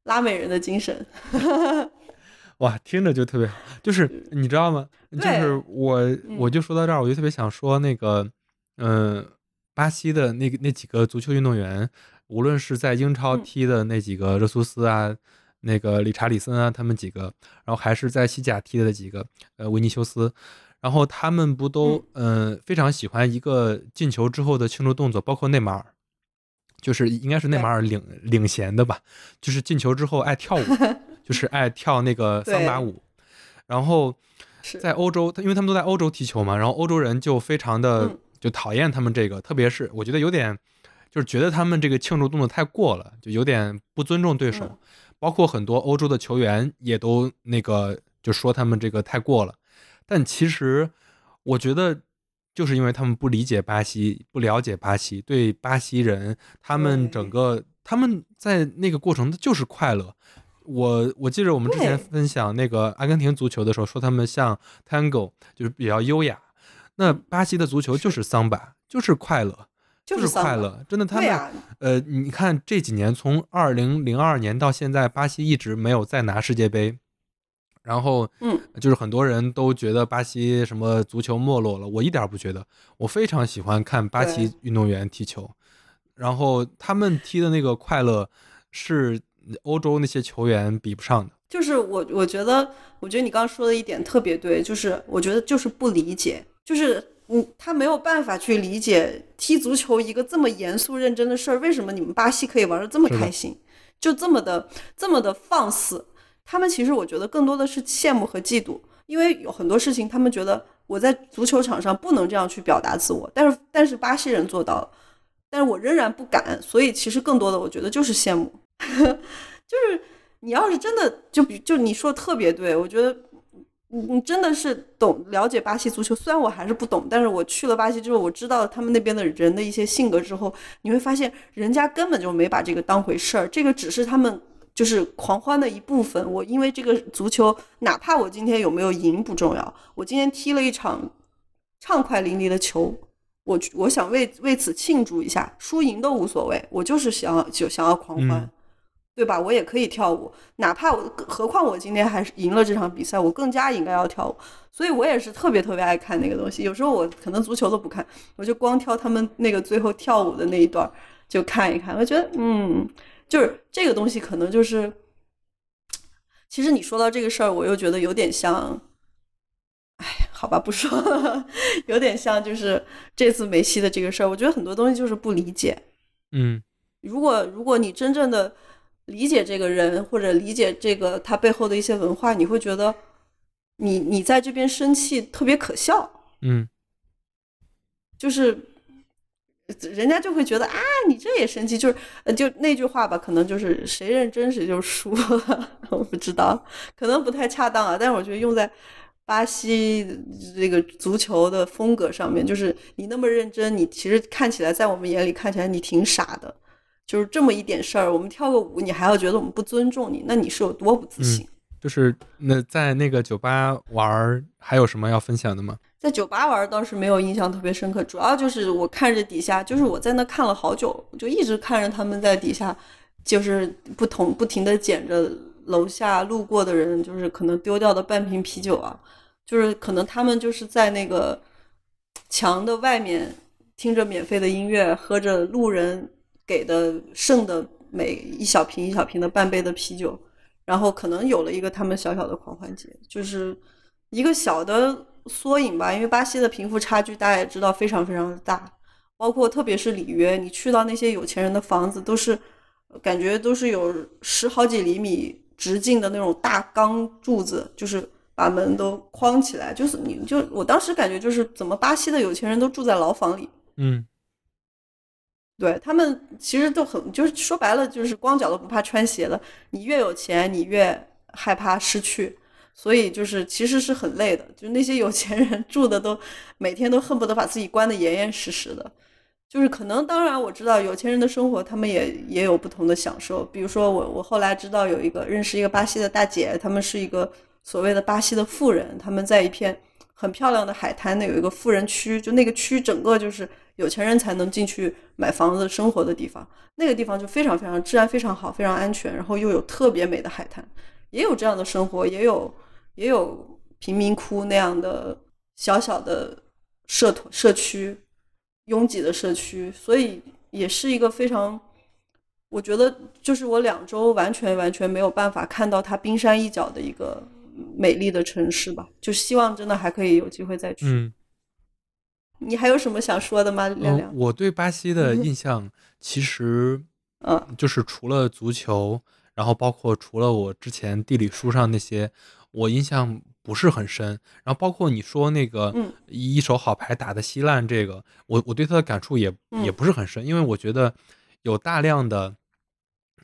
拉美人的精神，哇，听着就特别好。就是你知道吗？就是我，我就说到这儿，我就特别想说那个，嗯，巴西的那个那几个足球运动员，无论是在英超踢的那几个热苏斯啊，那个理查里森啊，他们几个，然后还是在西甲踢的那几个，呃，维尼修斯，然后他们不都，嗯，非常喜欢一个进球之后的庆祝动作，包括内马尔。就是应该是内马尔领领衔的吧，就是进球之后爱跳舞，就是爱跳那个 桑巴舞。然后在欧洲，因为他们都在欧洲踢球嘛，然后欧洲人就非常的就讨厌他们这个，特别是我觉得有点就是觉得他们这个庆祝动作太过了，就有点不尊重对手。包括很多欧洲的球员也都那个就说他们这个太过了。但其实我觉得。就是因为他们不理解巴西，不了解巴西，对巴西人，他们整个他们在那个过程就是快乐。我我记得我们之前分享那个阿根廷足球的时候，说他们像 Tango，就是比较优雅。那巴西的足球就是桑巴，就是快乐，就是快乐。真的，他们呃，你看这几年，从二零零二年到现在，巴西一直没有再拿世界杯。然后，嗯，就是很多人都觉得巴西什么足球没落了，我一点不觉得，我非常喜欢看巴西运动员踢球，然后他们踢的那个快乐是欧洲那些球员比不上的。就是我，我觉得，我觉得你刚刚说的一点特别对，就是我觉得就是不理解，就是嗯，他没有办法去理解踢足球一个这么严肃认真的事儿，为什么你们巴西可以玩的这么开心，就这么的这么的放肆。他们其实我觉得更多的是羡慕和嫉妒，因为有很多事情他们觉得我在足球场上不能这样去表达自我，但是但是巴西人做到了，但是我仍然不敢，所以其实更多的我觉得就是羡慕，就是你要是真的就比就你说的特别对，我觉得你你真的是懂了解巴西足球，虽然我还是不懂，但是我去了巴西之后，我知道他们那边的人的一些性格之后，你会发现人家根本就没把这个当回事儿，这个只是他们。就是狂欢的一部分。我因为这个足球，哪怕我今天有没有赢不重要，我今天踢了一场畅快淋漓的球，我我想为为此庆祝一下，输赢都无所谓，我就是想要就想要狂欢，对吧？我也可以跳舞，哪怕我何况我今天还是赢了这场比赛，我更加应该要跳舞。所以我也是特别特别爱看那个东西。有时候我可能足球都不看，我就光挑他们那个最后跳舞的那一段就看一看，我觉得嗯。就是这个东西，可能就是，其实你说到这个事儿，我又觉得有点像，哎，好吧，不说，有点像，就是这次梅西的这个事儿，我觉得很多东西就是不理解。嗯，如果如果你真正的理解这个人，或者理解这个他背后的一些文化，你会觉得，你你在这边生气特别可笑。嗯，就是。人家就会觉得啊，你这也生气，就是，就那句话吧，可能就是谁认真谁就输了。我不知道，可能不太恰当啊。但是我觉得用在巴西这个足球的风格上面，就是你那么认真，你其实看起来在我们眼里看起来你挺傻的，就是这么一点事儿，我们跳个舞，你还要觉得我们不尊重你，那你是有多不自信？就是那在那个酒吧玩，还有什么要分享的吗？在酒吧玩倒是没有印象特别深刻，主要就是我看着底下，就是我在那看了好久，就一直看着他们在底下，就是不同不停的捡着楼下路过的人，就是可能丢掉的半瓶啤酒啊，就是可能他们就是在那个墙的外面听着免费的音乐，喝着路人给的剩的每一小瓶一小瓶的半杯的啤酒，然后可能有了一个他们小小的狂欢节，就是一个小的缩影吧。因为巴西的贫富差距大家也知道非常非常的大，包括特别是里约，你去到那些有钱人的房子，都是感觉都是有十好几厘米直径的那种大钢柱子，就是把门都框起来，就是你就我当时感觉就是怎么巴西的有钱人都住在牢房里，嗯。对他们其实都很，就是说白了，就是光脚都不怕穿鞋的。你越有钱，你越害怕失去，所以就是其实是很累的。就那些有钱人住的都每天都恨不得把自己关得严严实实的。就是可能，当然我知道有钱人的生活，他们也也有不同的享受。比如说我我后来知道有一个认识一个巴西的大姐，他们是一个所谓的巴西的富人，他们在一片很漂亮的海滩那有一个富人区，就那个区整个就是。有钱人才能进去买房子生活的地方，那个地方就非常非常治安非常好，非常安全，然后又有特别美的海滩，也有这样的生活，也有也有贫民窟那样的小小的社团社区，拥挤的社区，所以也是一个非常，我觉得就是我两周完全完全没有办法看到它冰山一角的一个美丽的城市吧，就希望真的还可以有机会再去。你还有什么想说的吗，亮亮？我对巴西的印象其实，嗯，就是除了足球，然后包括除了我之前地理书上那些，我印象不是很深。然后包括你说那个，一手好牌打的稀烂，这个我我对他的感触也也不是很深，因为我觉得有大量的，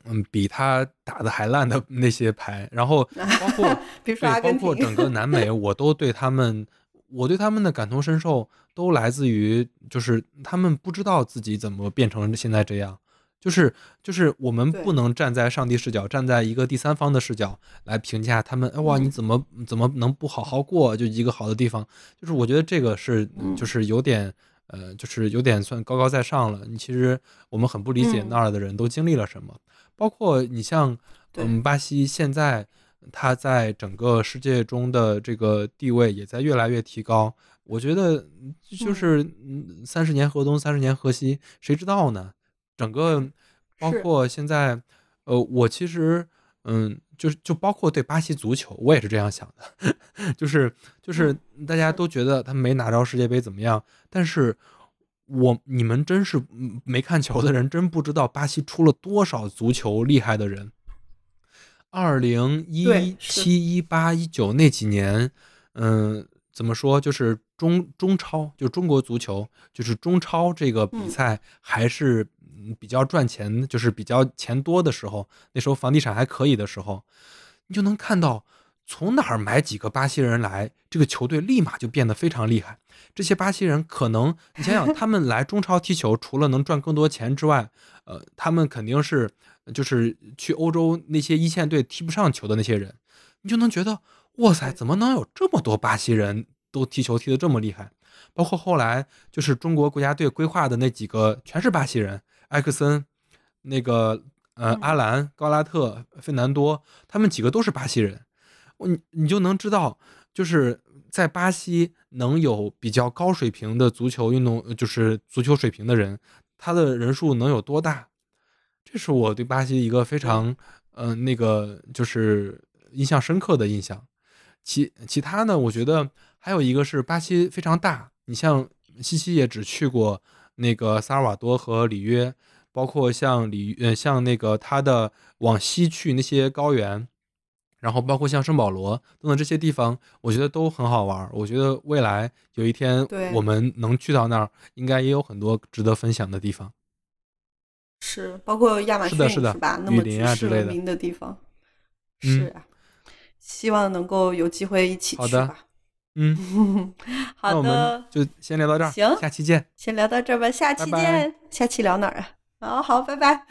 嗯，比他打的还烂的那些牌，然后包括 对，包括整个南美，我都对他们。我对他们的感同身受都来自于，就是他们不知道自己怎么变成现在这样，就是就是我们不能站在上帝视角，站在一个第三方的视角来评价他们。哇，你怎么怎么能不好好过？就一个好的地方，就是我觉得这个是就是有点呃，就是有点算高高在上了。你其实我们很不理解那儿的人都经历了什么，包括你像嗯巴西现在。它在整个世界中的这个地位也在越来越提高。我觉得就是三十年河东，三十年河西，谁知道呢？整个包括现在，呃，我其实嗯，就是就包括对巴西足球，我也是这样想的，就是就是大家都觉得他没拿着世界杯怎么样，但是我你们真是没看球的人，真不知道巴西出了多少足球厉害的人。二零一七、一八、一九那几年，嗯，怎么说？就是中中超，就中国足球，就是中超这个比赛还是比较赚钱，就是比较钱多的时候。那时候房地产还可以的时候，你就能看到从哪儿买几个巴西人来，这个球队立马就变得非常厉害。这些巴西人可能，你想想，他们来中超踢球，除了能赚更多钱之外，呃，他们肯定是。就是去欧洲那些一线队踢不上球的那些人，你就能觉得哇塞，怎么能有这么多巴西人都踢球踢得这么厉害？包括后来就是中国国家队规划的那几个全是巴西人，埃克森、那个呃阿兰、高拉特、费南多，他们几个都是巴西人。你你就能知道，就是在巴西能有比较高水平的足球运动，就是足球水平的人，他的人数能有多大？这是我对巴西一个非常，嗯，那个就是印象深刻的印象。其其他呢，我觉得还有一个是巴西非常大。你像西西也只去过那个萨尔瓦多和里约，包括像里呃像那个他的往西去那些高原，然后包括像圣保罗等等这些地方，我觉得都很好玩。我觉得未来有一天我们能去到那儿，应该也有很多值得分享的地方。是，包括亚马逊是吧？那么举世闻名的地方，是啊。希望能够有机会一起去吧。嗯，好的，就先聊到这儿。行，下期见。先聊到这儿吧，下期见。下期聊哪儿啊？好好，拜拜。